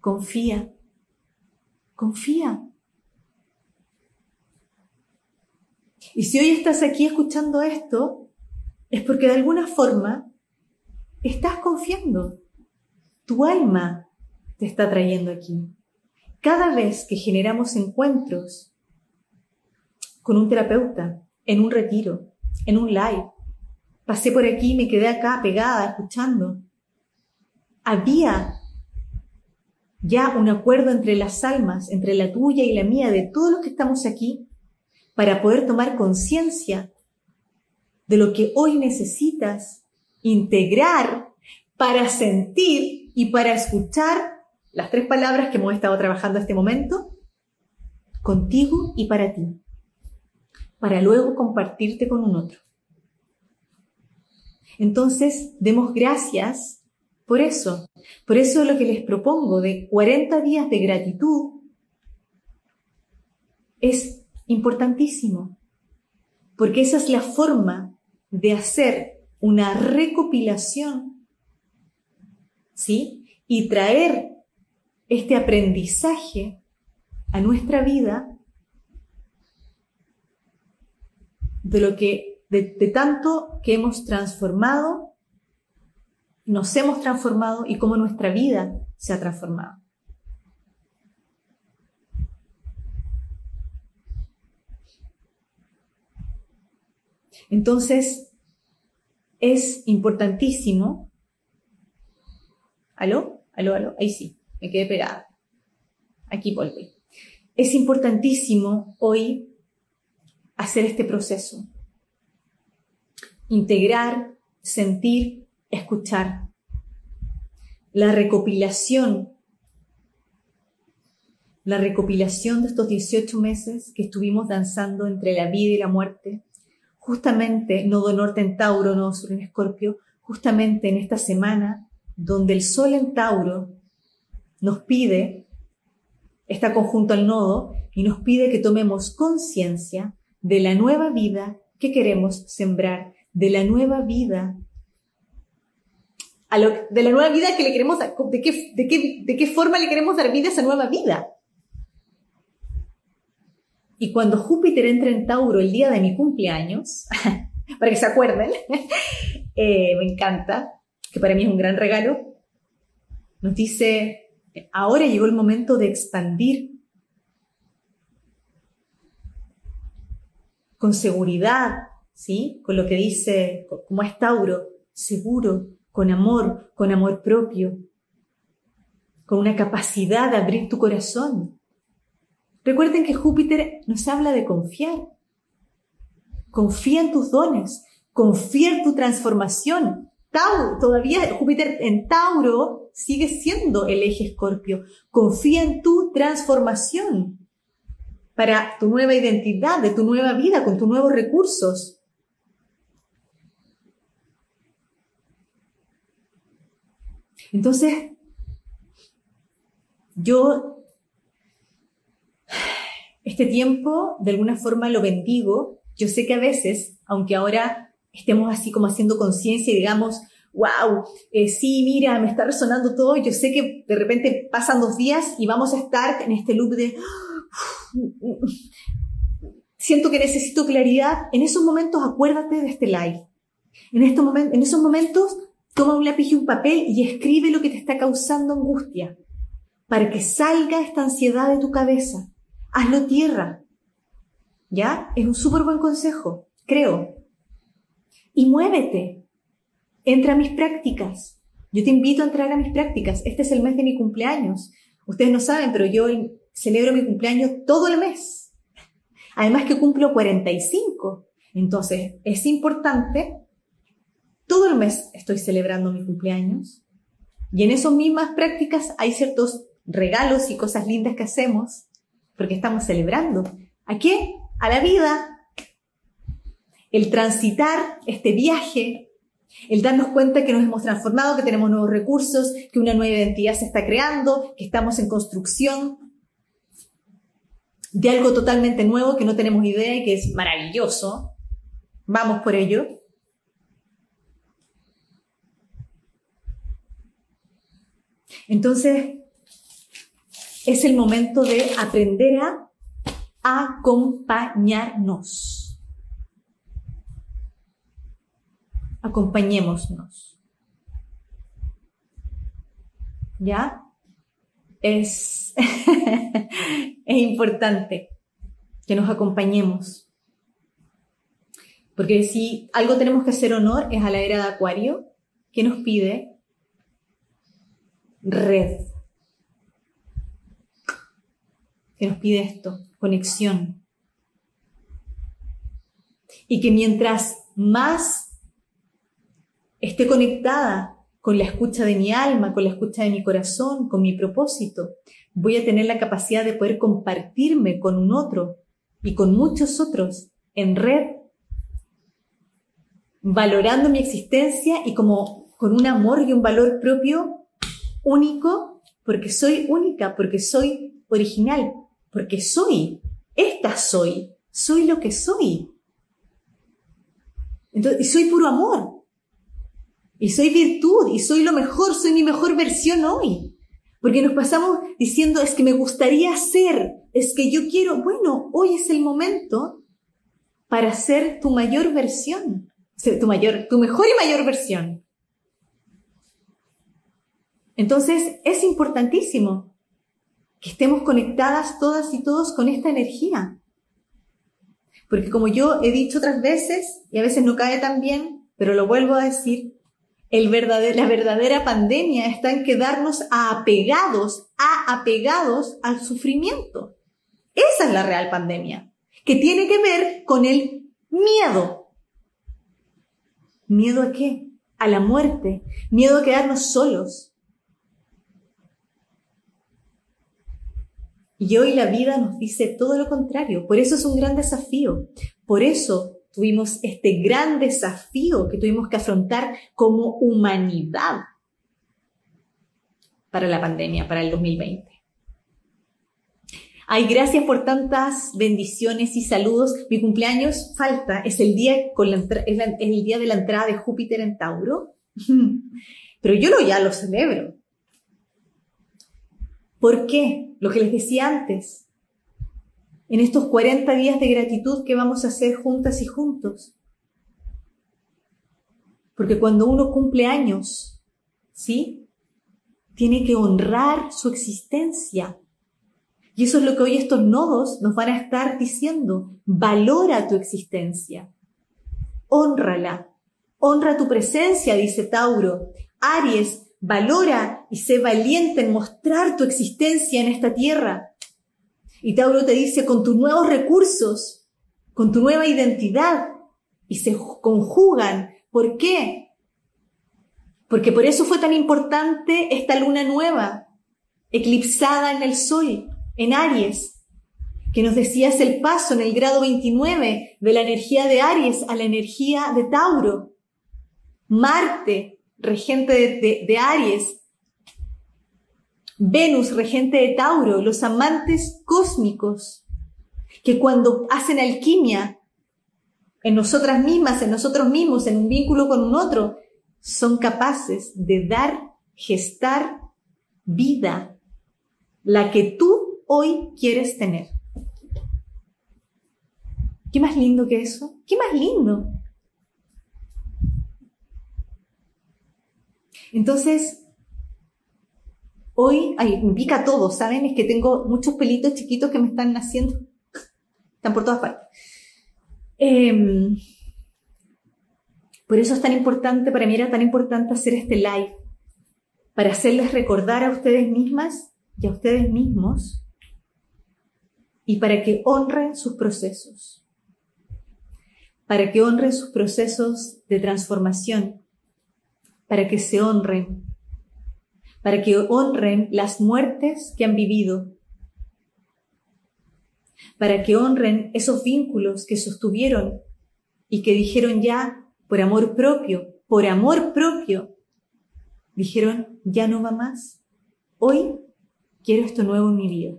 [SPEAKER 1] Confía. Confía. Y si hoy estás aquí escuchando esto, es porque de alguna forma estás confiando. Tu alma te está trayendo aquí. Cada vez que generamos encuentros con un terapeuta, en un retiro, en un live, pasé por aquí me quedé acá pegada, escuchando. Había ya un acuerdo entre las almas, entre la tuya y la mía, de todos los que estamos aquí, para poder tomar conciencia de lo que hoy necesitas integrar para sentir y para escuchar las tres palabras que hemos estado trabajando este momento, contigo y para ti, para luego compartirte con un otro. Entonces, demos gracias por eso. Por eso lo que les propongo de 40 días de gratitud es importantísimo, porque esa es la forma de hacer una recopilación, ¿sí? Y traer este aprendizaje a nuestra vida de lo que, de, tanto que hemos transformado, nos hemos transformado y cómo nuestra vida se ha transformado. Entonces, es importantísimo. ¿Aló? ¿Aló? ¿Aló? Ahí sí, me quedé pegada. Aquí volví. Es importantísimo hoy hacer este proceso. Integrar, sentir, escuchar. La recopilación, la recopilación de estos 18 meses que estuvimos danzando entre la vida y la muerte, justamente Nodo Norte en Tauro, Nodo Sur en Escorpio, justamente en esta semana donde el Sol en Tauro nos pide, está conjunto al nodo, y nos pide que tomemos conciencia de la nueva vida que queremos sembrar, de la nueva vida, de la nueva vida que le queremos, de qué, de, qué, de qué forma le queremos dar vida a esa nueva vida. Y cuando Júpiter entra en Tauro el día de mi cumpleaños, para que se acuerden, eh, me encanta, que para mí es un gran regalo, nos dice, ahora llegó el momento de expandir con seguridad, ¿sí? Con lo que dice, como es Tauro, seguro, con amor, con amor propio, con una capacidad de abrir tu corazón, Recuerden que Júpiter nos habla de confiar. Confía en tus dones, confía en tu transformación. Tauro, todavía Júpiter en Tauro sigue siendo el eje escorpio. Confía en tu transformación para tu nueva identidad, de tu nueva vida, con tus nuevos recursos. Entonces, yo este tiempo de alguna forma lo bendigo. Yo sé que a veces, aunque ahora estemos así como haciendo conciencia y digamos, wow, eh, sí, mira, me está resonando todo, yo sé que de repente pasan dos días y vamos a estar en este loop de, siento que necesito claridad. En esos momentos acuérdate de este live. En, en esos momentos toma un lápiz y un papel y escribe lo que te está causando angustia para que salga esta ansiedad de tu cabeza hazlo tierra. ¿Ya? Es un súper buen consejo, creo. Y muévete. Entra a mis prácticas. Yo te invito a entrar a mis prácticas. Este es el mes de mi cumpleaños. Ustedes no saben, pero yo celebro mi cumpleaños todo el mes. Además que cumplo 45. Entonces, es importante. Todo el mes estoy celebrando mi cumpleaños. Y en esas mismas prácticas hay ciertos regalos y cosas lindas que hacemos porque estamos celebrando. ¿A qué? A la vida. El transitar este viaje, el darnos cuenta que nos hemos transformado, que tenemos nuevos recursos, que una nueva identidad se está creando, que estamos en construcción. de algo totalmente nuevo que no tenemos idea y que es maravilloso. Vamos por ello. Entonces, es el momento de aprender a acompañarnos. Acompañémonos. ¿Ya? Es, es importante que nos acompañemos. Porque si algo tenemos que hacer honor es a la era de Acuario, que nos pide red. Que nos pide esto, conexión. Y que mientras más esté conectada con la escucha de mi alma, con la escucha de mi corazón, con mi propósito, voy a tener la capacidad de poder compartirme con un otro y con muchos otros en red, valorando mi existencia y como con un amor y un valor propio único, porque soy única, porque soy original, porque soy, esta soy, soy lo que soy. Entonces, y soy puro amor. Y soy virtud, y soy lo mejor, soy mi mejor versión hoy. Porque nos pasamos diciendo, es que me gustaría ser, es que yo quiero, bueno, hoy es el momento para ser tu mayor versión, tu mayor, tu mejor y mayor versión. Entonces, es importantísimo que estemos conectadas todas y todos con esta energía. Porque como yo he dicho otras veces, y a veces no cae tan bien, pero lo vuelvo a decir, la verdadera pandemia está en quedarnos apegados, a apegados al sufrimiento. Esa es la real pandemia, que tiene que ver con el miedo. ¿Miedo a qué? A la muerte, miedo a quedarnos solos. Y hoy la vida nos dice todo lo contrario. Por eso es un gran desafío. Por eso tuvimos este gran desafío que tuvimos que afrontar como humanidad para la pandemia, para el 2020. Ay, gracias por tantas bendiciones y saludos. Mi cumpleaños falta, es el día, es, el día de la entrada de Júpiter en Tauro, pero yo lo, ya lo celebro. ¿Por qué? Lo que les decía antes, en estos 40 días de gratitud que vamos a hacer juntas y juntos. Porque cuando uno cumple años, ¿sí? Tiene que honrar su existencia. Y eso es lo que hoy estos nodos nos van a estar diciendo. Valora tu existencia. Honrala. Honra tu presencia, dice Tauro. Aries, valora y sé valiente en mostrar tu existencia en esta tierra. Y Tauro te dice, con tus nuevos recursos, con tu nueva identidad, y se conjugan. ¿Por qué? Porque por eso fue tan importante esta luna nueva, eclipsada en el sol, en Aries, que nos decías el paso en el grado 29 de la energía de Aries a la energía de Tauro. Marte, regente de, Aries, Venus, regente de Tauro, los amantes cósmicos, que cuando hacen alquimia en nosotras mismas, en nosotros mismos, en un vínculo con un otro, son capaces de dar, gestar vida, la que tú hoy quieres tener. ¿Qué más lindo que eso? ¿Qué más lindo? Entonces, Hoy, ay, me pica todo, ¿saben? Es que tengo muchos pelitos chiquitos que me están naciendo. Están por todas partes. Em, por eso es tan importante, para mí era tan importante hacer este live, para hacerles recordar a ustedes mismas y a ustedes mismos y para que honren sus procesos, para que honren sus procesos de transformación, para que se honren para que honren las muertes que han vivido, para que honren esos vínculos que sostuvieron y que dijeron ya por amor propio, por amor propio, dijeron ya no va más. Hoy quiero esto nuevo en mi vida.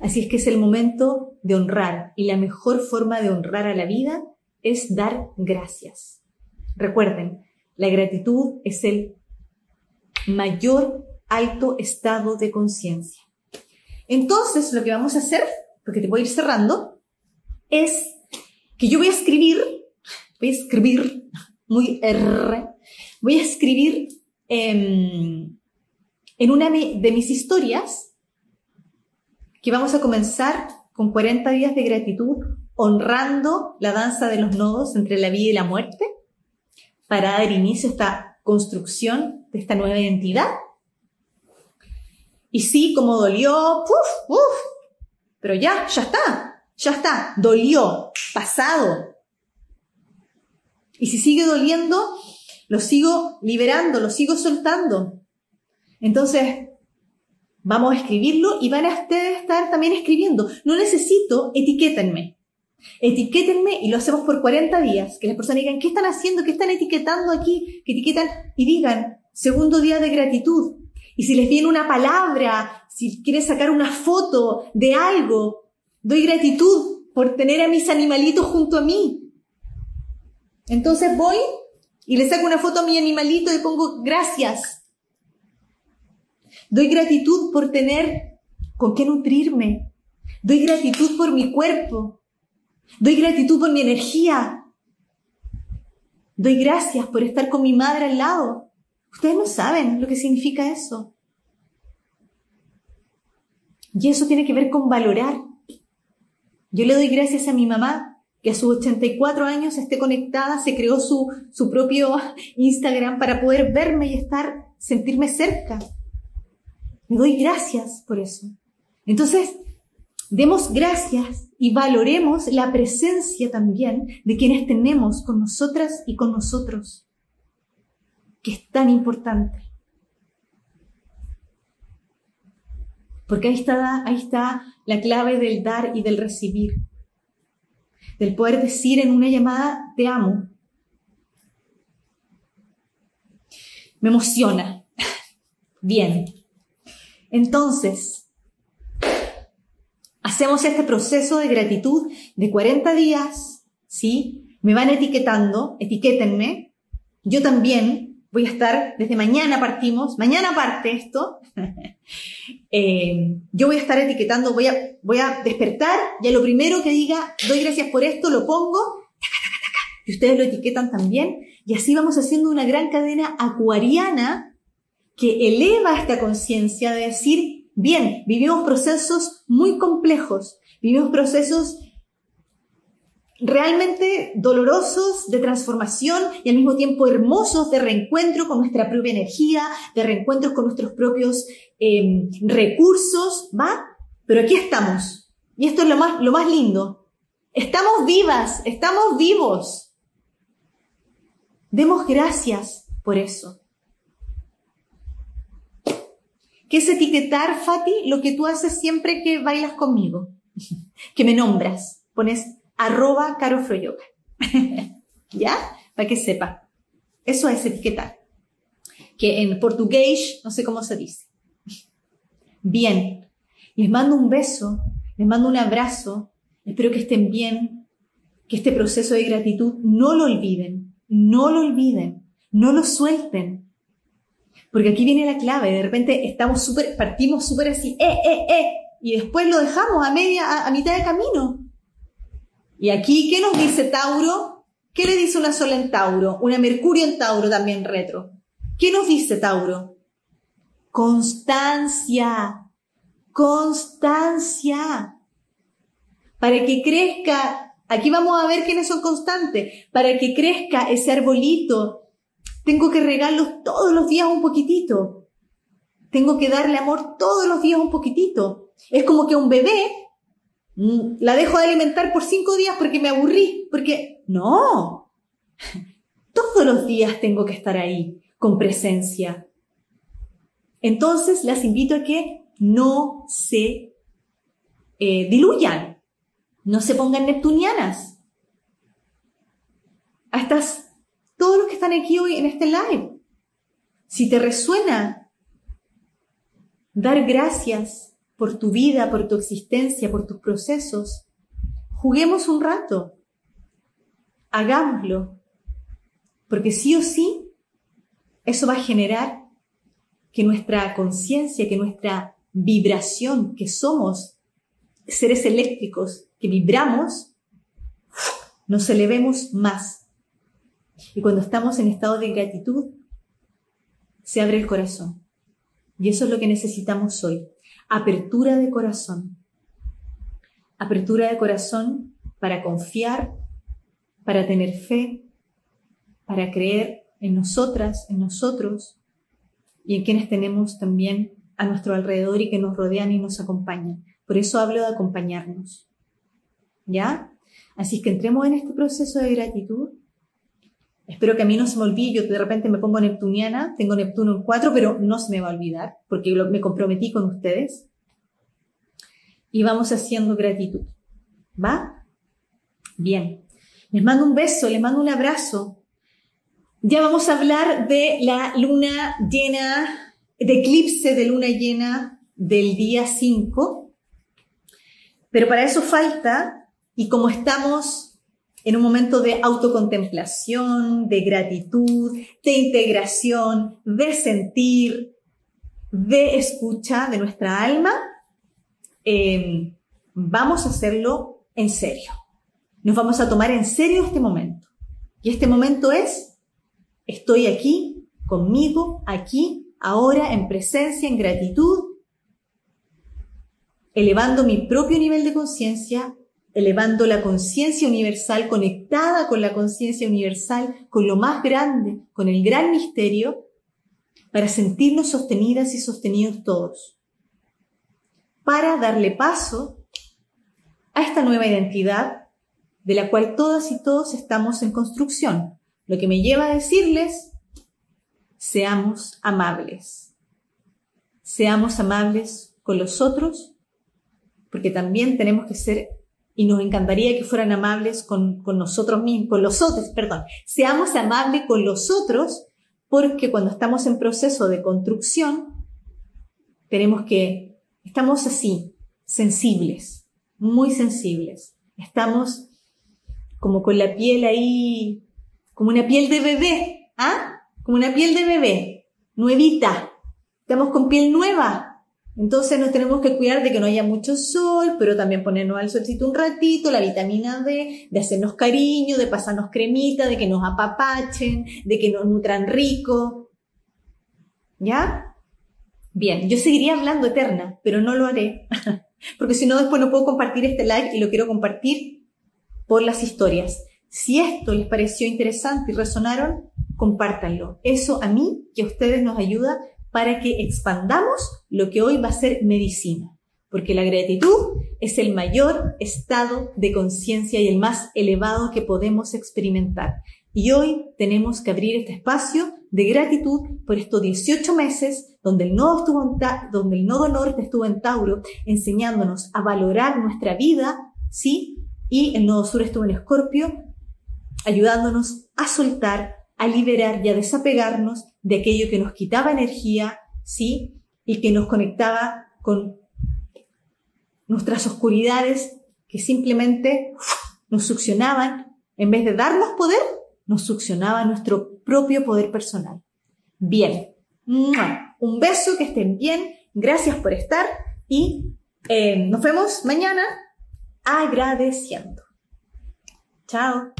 [SPEAKER 1] Así es que es el momento de honrar y la mejor forma de honrar a la vida es dar gracias. Recuerden, la gratitud es el mayor alto estado de conciencia. Entonces, lo que vamos a hacer, porque te voy a ir cerrando, es que yo voy a escribir, voy a escribir, muy R, voy a escribir em, en una de mis historias que vamos a comenzar con 40 días de gratitud, honrando la danza de los nodos entre la vida y la muerte, para dar inicio a esta construcción de esta nueva identidad. Y sí, como dolió, ¡puf! ¡Uf! pero ya, ya está, ya está, dolió, pasado. Y si sigue doliendo, lo sigo liberando, lo sigo soltando. Entonces, Vamos a escribirlo y van a estar también escribiendo. No necesito, etiquétenme. Etiquétenme y lo hacemos por 40 días. Que las personas digan, ¿qué están haciendo? ¿Qué están etiquetando aquí? Que etiquetan y digan, segundo día de gratitud. Y si les viene una palabra, si quieren sacar una foto de algo, doy gratitud por tener a mis animalitos junto a mí. Entonces voy y le saco una foto a mi animalito y pongo gracias. Doy gratitud por tener con qué nutrirme. Doy gratitud por mi cuerpo. Doy gratitud por mi energía. Doy gracias por estar con mi madre al lado. Ustedes no saben lo que significa eso. Y eso tiene que ver con valorar. Yo le doy gracias a mi mamá, que a sus 84 años esté conectada, se creó su, su propio Instagram para poder verme y estar, sentirme cerca. Me doy gracias por eso. Entonces, demos gracias y valoremos la presencia también de quienes tenemos con nosotras y con nosotros, que es tan importante. Porque ahí está, ahí está la clave del dar y del recibir. Del poder decir en una llamada, te amo. Me emociona. Bien. Entonces, hacemos este proceso de gratitud de 40 días, ¿sí? Me van etiquetando, etiquétenme. Yo también voy a estar, desde mañana partimos, mañana parte esto. Eh, yo voy a estar etiquetando, voy a, voy a despertar y a lo primero que diga, doy gracias por esto, lo pongo, y ustedes lo etiquetan también, y así vamos haciendo una gran cadena acuariana que eleva esta conciencia de decir, bien, vivimos procesos muy complejos, vivimos procesos realmente dolorosos de transformación y al mismo tiempo hermosos de reencuentro con nuestra propia energía, de reencuentros con nuestros propios em, recursos, ¿va? Pero aquí estamos. Y esto es lo más, lo más lindo. Estamos vivas, estamos vivos. Demos gracias por eso. ¿Qué es etiquetar, Fati? Lo que tú haces siempre que bailas conmigo, que me nombras. Pones arroba carofroyoga. ¿Ya? Para que sepa. Eso es etiquetar. Que en portugués no sé cómo se dice. Bien. Les mando un beso, les mando un abrazo. Espero que estén bien, que este proceso de gratitud no lo olviden, no lo olviden, no lo suelten, porque aquí viene la clave, de repente estamos súper, partimos súper así, eh, eh, eh, y después lo dejamos a media, a, mitad de camino. Y aquí, ¿qué nos dice Tauro? ¿Qué le dice una sola en Tauro? Una Mercurio en Tauro también retro. ¿Qué nos dice Tauro? Constancia, constancia. Para que crezca, aquí vamos a ver quiénes son constantes, para que crezca ese arbolito tengo que regalos todos los días un poquitito. Tengo que darle amor todos los días un poquitito. Es como que un bebé mm, la dejo de alimentar por cinco días porque me aburrí, porque no. Todos los días tengo que estar ahí con presencia. Entonces las invito a que no se eh, diluyan, no se pongan neptunianas. A estas todos los que están aquí hoy en este live. Si te resuena dar gracias por tu vida, por tu existencia, por tus procesos. Juguemos un rato. Hagámoslo. Porque sí o sí, eso va a generar que nuestra conciencia, que nuestra vibración, que somos seres eléctricos, que vibramos, nos elevemos más. Y cuando estamos en estado de gratitud, se abre el corazón. Y eso es lo que necesitamos hoy. Apertura de corazón. Apertura de corazón para confiar, para tener fe, para creer en nosotras, en nosotros y en quienes tenemos también a nuestro alrededor y que nos rodean y nos acompañan. Por eso hablo de acompañarnos. ¿Ya? Así que entremos en este proceso de gratitud Espero que a mí no se me olvide, yo de repente me pongo neptuniana, tengo Neptuno en 4, pero no se me va a olvidar, porque me comprometí con ustedes. Y vamos haciendo gratitud. ¿Va? Bien. Les mando un beso, les mando un abrazo. Ya vamos a hablar de la luna llena, de eclipse de luna llena del día 5. Pero para eso falta, y como estamos en un momento de autocontemplación, de gratitud, de integración, de sentir, de escucha de nuestra alma, em, vamos a hacerlo en serio. Nos vamos a tomar en serio este momento. Y este momento es, estoy aquí, conmigo, aquí, ahora, en presencia, en gratitud, elevando mi propio nivel de conciencia elevando la conciencia universal, conectada con la conciencia universal, con lo más grande, con el gran misterio, para sentirnos sostenidas y sostenidos todos, para darle paso a esta nueva identidad de la cual todas y todos estamos en construcción, lo que me lleva a decirles, seamos amables, seamos amables con los otros, porque también tenemos que ser y nos encantaría que fueran amables con, nosotros mismos, con los otros, perdón. Seamos amables con los otros porque cuando estamos en proceso de construcción, tenemos que, estamos así, sensibles, muy sensibles. Estamos como con la piel ahí, como una piel de bebé, ¿ah? Como una piel de bebé, nuevita. Estamos con piel nueva, entonces nos tenemos que cuidar de que no haya mucho sol, pero también ponernos al solcito un ratito, la vitamina D, de hacernos cariño, de pasarnos cremita, de que nos apapachen, de que nos nutran rico. ¿Ya? Bien, yo seguiría hablando eterna, pero no lo haré, porque si no después no puedo compartir este live y lo quiero compartir por las historias. Si esto les pareció interesante y resonaron, compártanlo. Eso a mí y a ustedes nos ayuda para que expandamos lo que hoy va a ser medicina, porque la gratitud es el mayor estado de conciencia y el más elevado que podemos experimentar. Y hoy tenemos que abrir este espacio de gratitud por estos 18 meses donde el nodo, estuvo norte estuvo en Tauro, enseñándonos a valorar nuestra vida, ¿sí? Y el nodo sur estuvo en Escorpio, ayudándonos a soltar, a liberar y a desapegarnos de aquello que nos quitaba energía, ¿sí? Y que nos conectaba con nuestras oscuridades que simplemente nos succionaban, en vez de darnos poder, nos succionaba nuestro propio poder personal. Bien, un beso, que estén bien, gracias por estar y eh, nos vemos mañana agradeciendo. Chao.